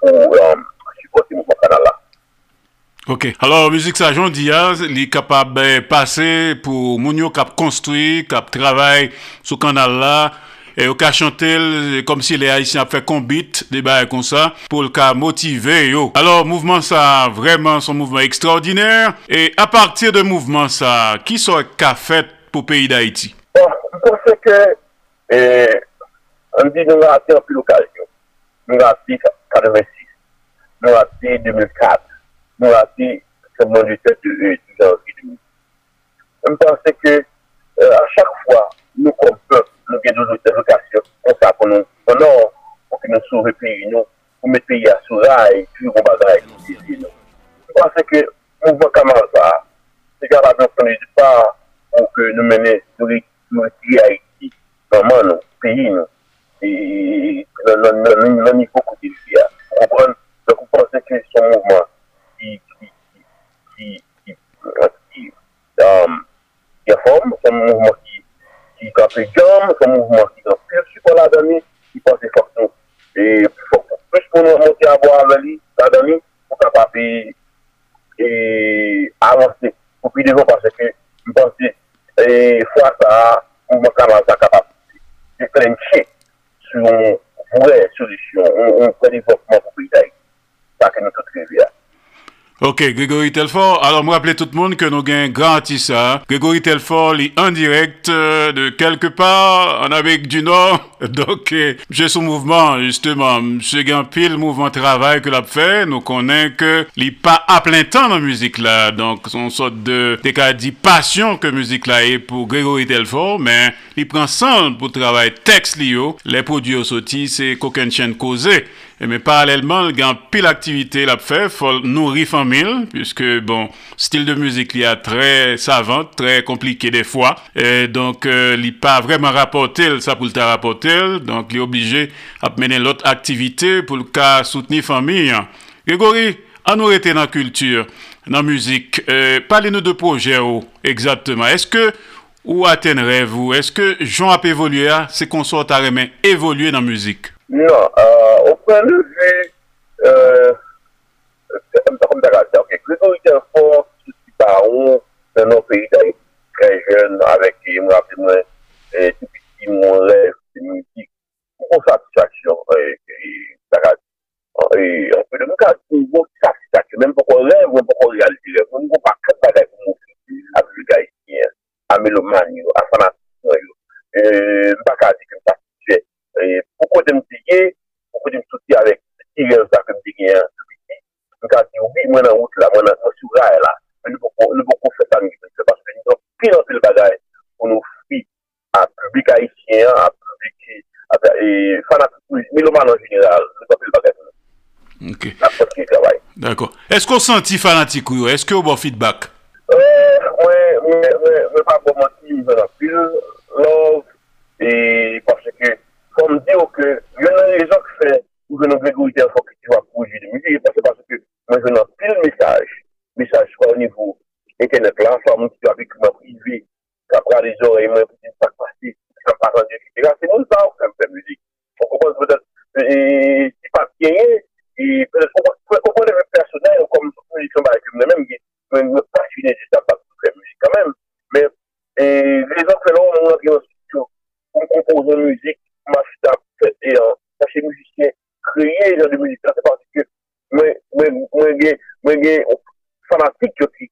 pour euh, supporter mon canal là Ok, alors musique ça, Jean Diaz, il est capable de passer pour Mounio qui a construit, qui a travaillé sur canal là, et qui a chanté euh, comme si les Haïtiens a fait combit, des bails comme ça, pour le cas motiver yo. Alors, mouvement ça, vraiment, son mouvement extraordinaire, et à partir de mouvement ça, qui sont qu'a fait pour le pays d'Haïti? Bon, pense que, eh, on dit nous avons plus l'occasion, nous avons 86, nous avons 2004, nous seulement du 7 de janvier 2000. Je pense que euh, à chaque fois, nous comme peuple, nous avons des vocations comme ça pour nous, pour nous, pour nous sauver nous, pour mettre le pays à puis on va. Je pense que le mouvement c'est prendre du part pour que nous menions, nous retirer Haïti, vraiment, nous, pays, nous, et le niveau pays. Vous comprenez? Donc, vous pensez que mouvement euh, qui est forme, un mouvement qui, qui a fait gamme, c'est un mouvement qui a plus support la dame, qui pense fort nous. Et plus pour nous monter à boire avec lui, la dame, pour capable et, avancer. Pour plus devant parce que, je pense que, fois ça, le mouvement Kamal ça capable de clencher sur une vraie solution, un, vrai développement pour le pays d'Haïti. Ça que nous tous rêvons. Ok, Grégory Telfort, alors me rappelez tout le monde que nous gagnons gratis ça. Grégory Telfort est en direct euh, de quelque part en Amérique du Nord. Donc, euh, j'ai son mouvement, justement, monsieur gagne pile mouvement travail que l'a fait. Nous connaissons que il pas à plein temps dans la musique là. Donc, son sorte de, dit passion que musique là est pour Grégory Telfort, mais il prend sang pour travailler texte Les produits au sorti, c'est qu'aucune chaîne causée. Eme paralelman, gen pil aktivite l ap fe, fol nouri famil, pwiske bon, stil de muzik li a tre savant, tre komplike de fwa, e donk euh, li pa vreman rapotel, sa pou l ta rapotel, donk li oblije ap menen lot aktivite pou l ka souteni famil. Gregori, an nou rete nan kultur, nan muzik, euh, pale nou de proje ou, exactement, eske ou aten rev ou, eske joun ap evolue a, se konsort a remen evolue nan muzik? Non, euh, au point de vue, euh, comme ça, comme ok. Souci baron, dans nos pays très jeune, avec, et moi, petit, mon rêve, c'est musique, une satisfaction, et, et, et, on peut le cas, une grosse satisfaction, même pour qu'on rêve, même pour qu'on réalise, pas bagaille pour mon fils, avec le haïtien, à mélomane, à fanatisme, et, pas dire ça, c'est, Ou kote mte ye, ou kote mte soti avèk tirel sa ke mte genyen. Mwen ka ti oubi, mwen an out la, mwen an sou raye la. Mwen nou pou fè sa mwen se se paske nou finanse l bagay pou nou fi a publik haitien, a publik fanatik, miloman an general, nou pa fè l bagay pou nou. Ok. La fòt ki travay. D'akon. Esko senti fanatik ou yo? Eske ou bon feedback? Mwen pa bon manti mwen an pil love e parce ke faut me dire que il y a une raison qui fait ou une priorité il faut que tu vas produire de musique parce que parce que moi je n'ai plus le message message soit au niveau internet. Là femme qui avec ma privé qui prend les oreilles moi qui ça passer ça pas rendu etc. c'est nous ça on fait musique. On comprend peut-être et si pas bien et peut-être qu'on comprend le personnel comme ils sont avec moi-même même passionné de ça parce que faire musique quand même. Mais et les autres là on rentre en studio on compose une musique mafita fete an, kache moujisyen, kreye jan de moujisyen, se pati ke mwen gen fanatik yo ki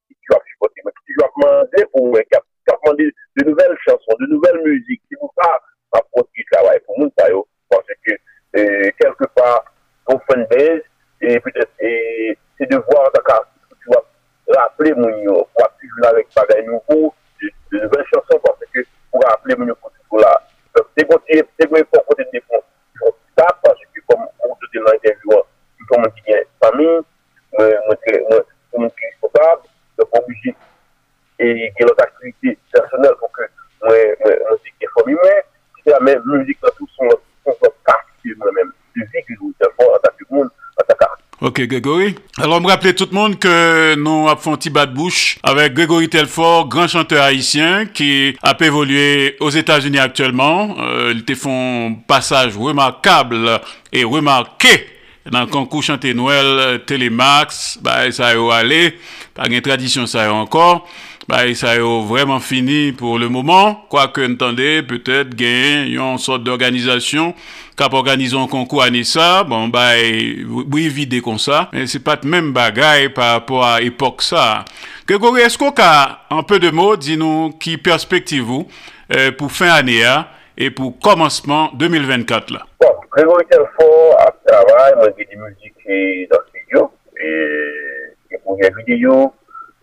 Grégory. Alors, me rappeler tout le monde que nous avons fait un bas de bouche avec Grégory Telfort, grand chanteur haïtien qui a évolué aux États-Unis actuellement. Euh, il te fait un passage remarquable et remarqué dans le concours chanté Noël Télémax. Bah, ça a allé. Pas une tradition, ça a encore. Bah, ça a vraiment fini pour le moment. Quoique, entendez, peut-être gagner une sorte d'organisation kap organizon konkou ane sa, bon bay, bou evide kon sa, men se pat men bagay par rapport a epok sa. Gregory, esko ka an pe de mod, di nou ki perspektivou euh, pou fin ane a, e pou komanseman 2024 la? Bon, Gregory Telfo ap travay, mwen geni mouzik dan studio, e pou gen video,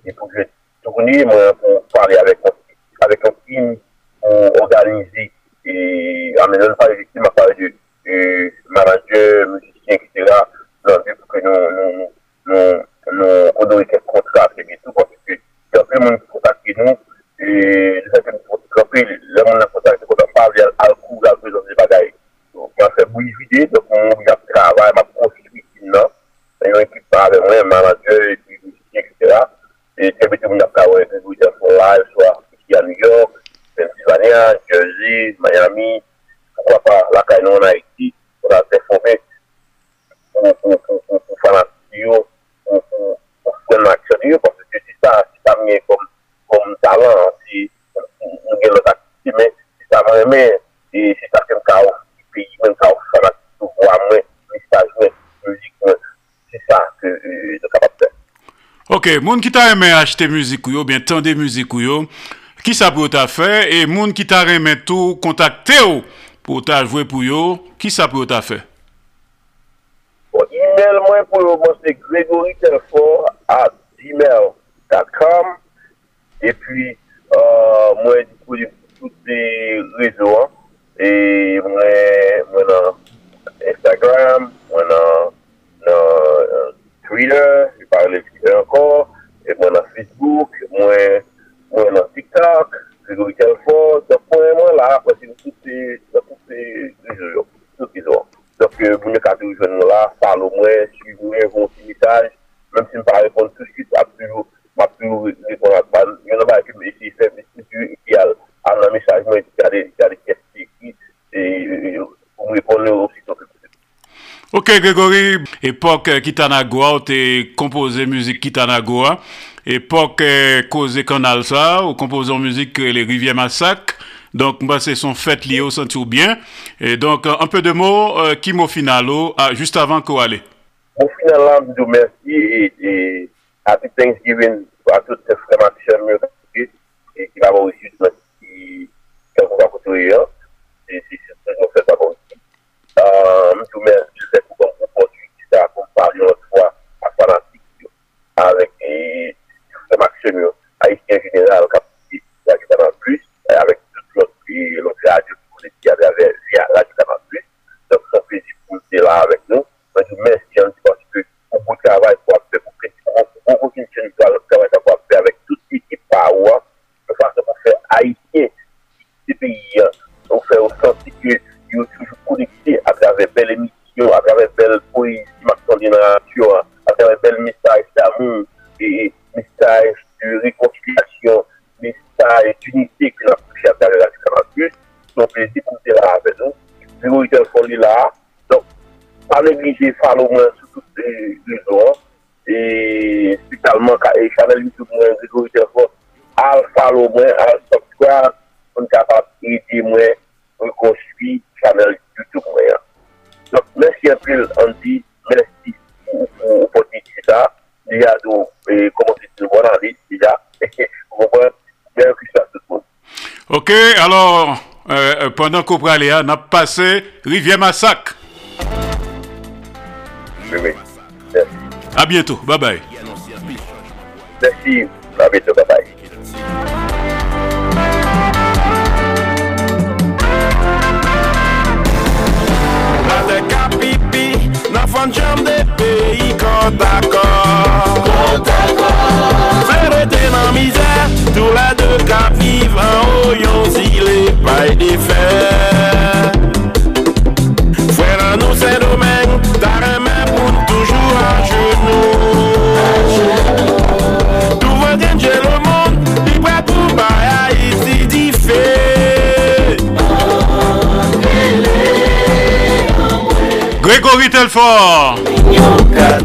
e pou gen tourni, mwen pou pale avek an tim pou organizi et en même temps, j'ai m'a parlé de, de manager, musicien, etc. Pour que nous, nous, nous, nous, nous contrats et tout, parce que il y a plein de qui nous, et le fait que nous contactons, le monde qui contacte, quand on parle, il a le coup, il y a le des bagailles. Donc, on fait bouille vidé, donc on y a travail, ma construit y a une équipe avec moi, manager, et musicien, etc. Et très vite, on a travaillé nous, on live, soit à New York, Pennsylvania, Jersey, Miami, pourquoi pas la Caïnon en Haïti, on a performé pour, pour, pour, pour, pour studio, pour, pour, parce que si ça, si ça comme, comme talent, si nous avons mais si ça vraiment, et si ça fait un chaos, pays, même chaos, ça va tout voir moins, message, moins, musique, moins, c'est ça que euh, je suis capable de faire. Ok, moun qui t'a aimé acheter musique ou bien tendre musique ou ki sa pou yo ta fe, e moun ki ta remen tou kontakte yo pou ta jwe pou yo, ki sa pou yo ta fe? Bon, email mwen pou yo mwen se gregoritelfor at gmail.com e pi euh, mwen disponib tout de rezo an, e mwen an Instagram, mwen an euh, Twitter, mwen an Facebook, mwen TikTok. Donc, euh, vos petits messages. Même si je ne peux pas répondre tout de suite, je vais toujours, je vais toujours répondre à ça. Il y en a pas qui me dit, c'est qui a un message, moi, il y a des il y a des questions écrites, et euh, vous me répondez aussitôt que possible. Ok, Grégory, époque euh, Kitanagoa, musique Kitanagoa. Époque euh, causé canal ça, ou composé musique euh, les rivières Massacre. Donc, moi, c'est son fête lié au sentir bien. Et donc, euh, un peu de mots, euh, qui ah, juste avant qu'on allait. Au final, là, je vous remercie et, et happy Thanksgiving à toutes ces frères qui sont et qui va aussi qui qui va côtoyer. hein. Et c'est ce que je fais d'abord. Euh, je vous remercie sur tous les réseaux. Et spécialement, et Chanel YouTube, moi, Grégory Telfort, à follow-moi, à subscribe, on est capable d'aider moi, reconstruire Chanel YouTube, merci un peu, Andy, merci pour pour l'opportunité ça. Déjà, donc, et comment c'est une bonne année, déjà? Vous comprenez? Merry Christmas tout le monde. Ok, alors, euh, pendant qu'on aller, on a passé Rivière Massacre. Bientôt. Bye bye. Merci. À bientôt. Bye bye. Fan jam de peyi kont akor Kont akor Fere te nan mizer, tou la de ka viv an o yon zile pay de fer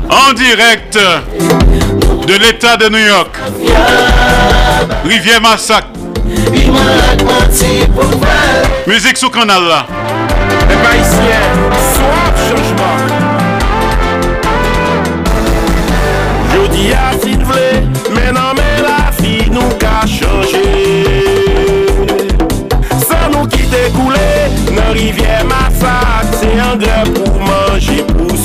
En direct de l'État de New York. Rivière Massacre. Musique sous canal là. Les Haïtiens, soif changement. Je dis à s'il vle, mais non mais la vie nous a changé. Sans nous quitter couler, dans rivière massacre, c'est un grès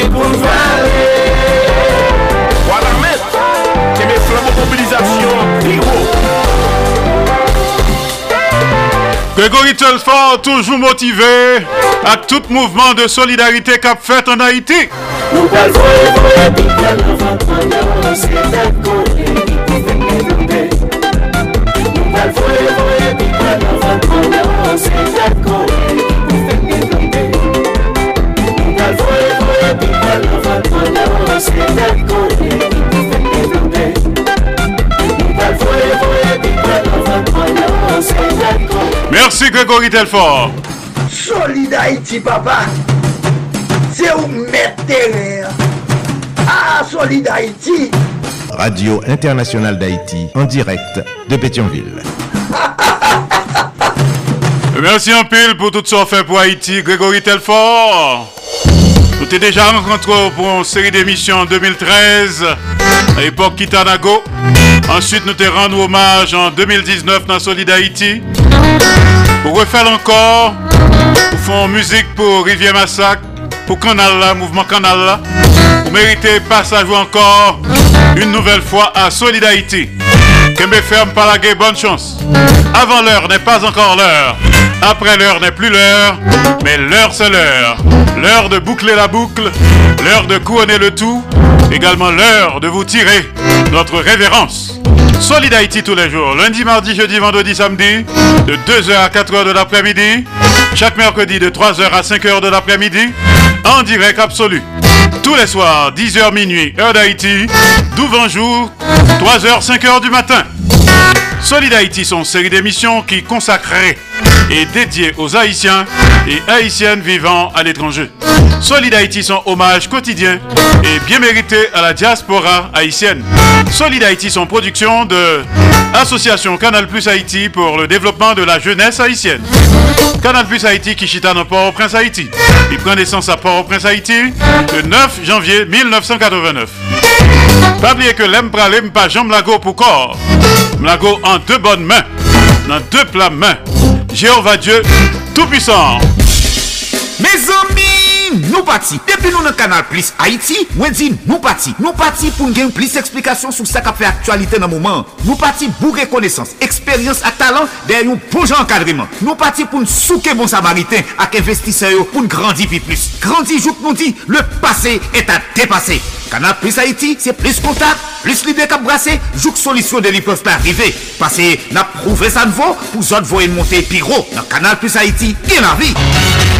akwanti pou n'vale. Wala met, keme piro. Toujours motivé à tout mouvement de solidarité qu'a fait en Haïti. Nou pal ki Nou pal Merci Grégory Telfort. Solid Haïti, papa. C'est où mettre. Ah, Solid Haïti. Radio Internationale d'Haïti, en direct de Pétionville. Merci en pile pour tout ce qu'on fait pour Haïti, Grégory Telfort. Nous t'es déjà rencontré pour une série d'émissions en 2013, à l'époque Kitanago. Ensuite, nous t'es rendu hommage en 2019 dans Solid. Pour refaire encore, nous faisons musique pour Rivière Massacre, pour Canal Mouvement Canal là. Vous méritez passage encore une nouvelle fois à Solid Haïti. Kembe ferme par bonne chance. Avant l'heure n'est pas encore l'heure. Après l'heure n'est plus l'heure. Mais l'heure c'est l'heure. L'heure de boucler la boucle. L'heure de couronner le tout. Également l'heure de vous tirer notre révérence. Solid Haïti tous les jours. Lundi, mardi, jeudi, vendredi, samedi. De 2h à 4h de l'après-midi. Chaque mercredi de 3h à 5h de l'après-midi. En direct absolu. Tous les soirs, 10h minuit, heure d'Haïti. 12 jour, 3h, 5h du matin. Solid Haïti sont une série d'émissions qui consacrées et dédiées aux Haïtiens et Haïtiennes vivant à l'étranger. Solid Haïti sont hommage quotidien et bien mérité à la diaspora haïtienne. Solid Haïti sont production de Association Canal Plus Haïti pour le développement de la jeunesse haïtienne. Canal Plus Haïti qui chita dans Port-au-Prince Haïti. Il prend naissance à Port-au-Prince Haïti le 9 janvier 1989. Pas oublier que l'aime pralé pas jambe lago pour corps. Mlago en deux bonnes mains, dans deux plats mains. Jéhovah Dieu Tout-Puissant. Mes di nou pati. Depi nou nan kanal Plus Haiti, mwen di nou pati. Nou pati pou gen plis eksplikasyon sou sa ka fe aktualite nan mouman. Nou pati bou rekonesans, eksperyans ak talant der yon poujan ankadriman. Nou pati pou nou souke bon samariten ak investiseyo pou nou grandi pi plus. Grandi jouk nou di, le pase et a depase. Kanal Plus Haiti, se plis kontak, plis lide kap brase, jouk solisyon de li peuf pa arrive. Pase na prouve san vo, pou zot vo en monte pi ro. Nan Kanal Plus Haiti, gen la vi.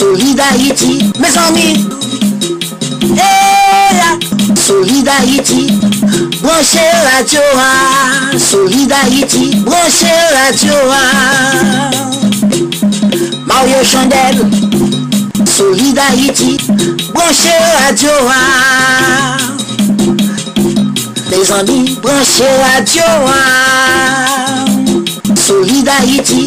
Hey, Solid Haïti, mes amis. Hey, là. Solid Haïti, branchez la Joa. Solid Haïti, branchez la Joa. Mario Chandel, Solid Haïti, branchez la Joa. Les amis, branchez la Joa. Solid Haïti,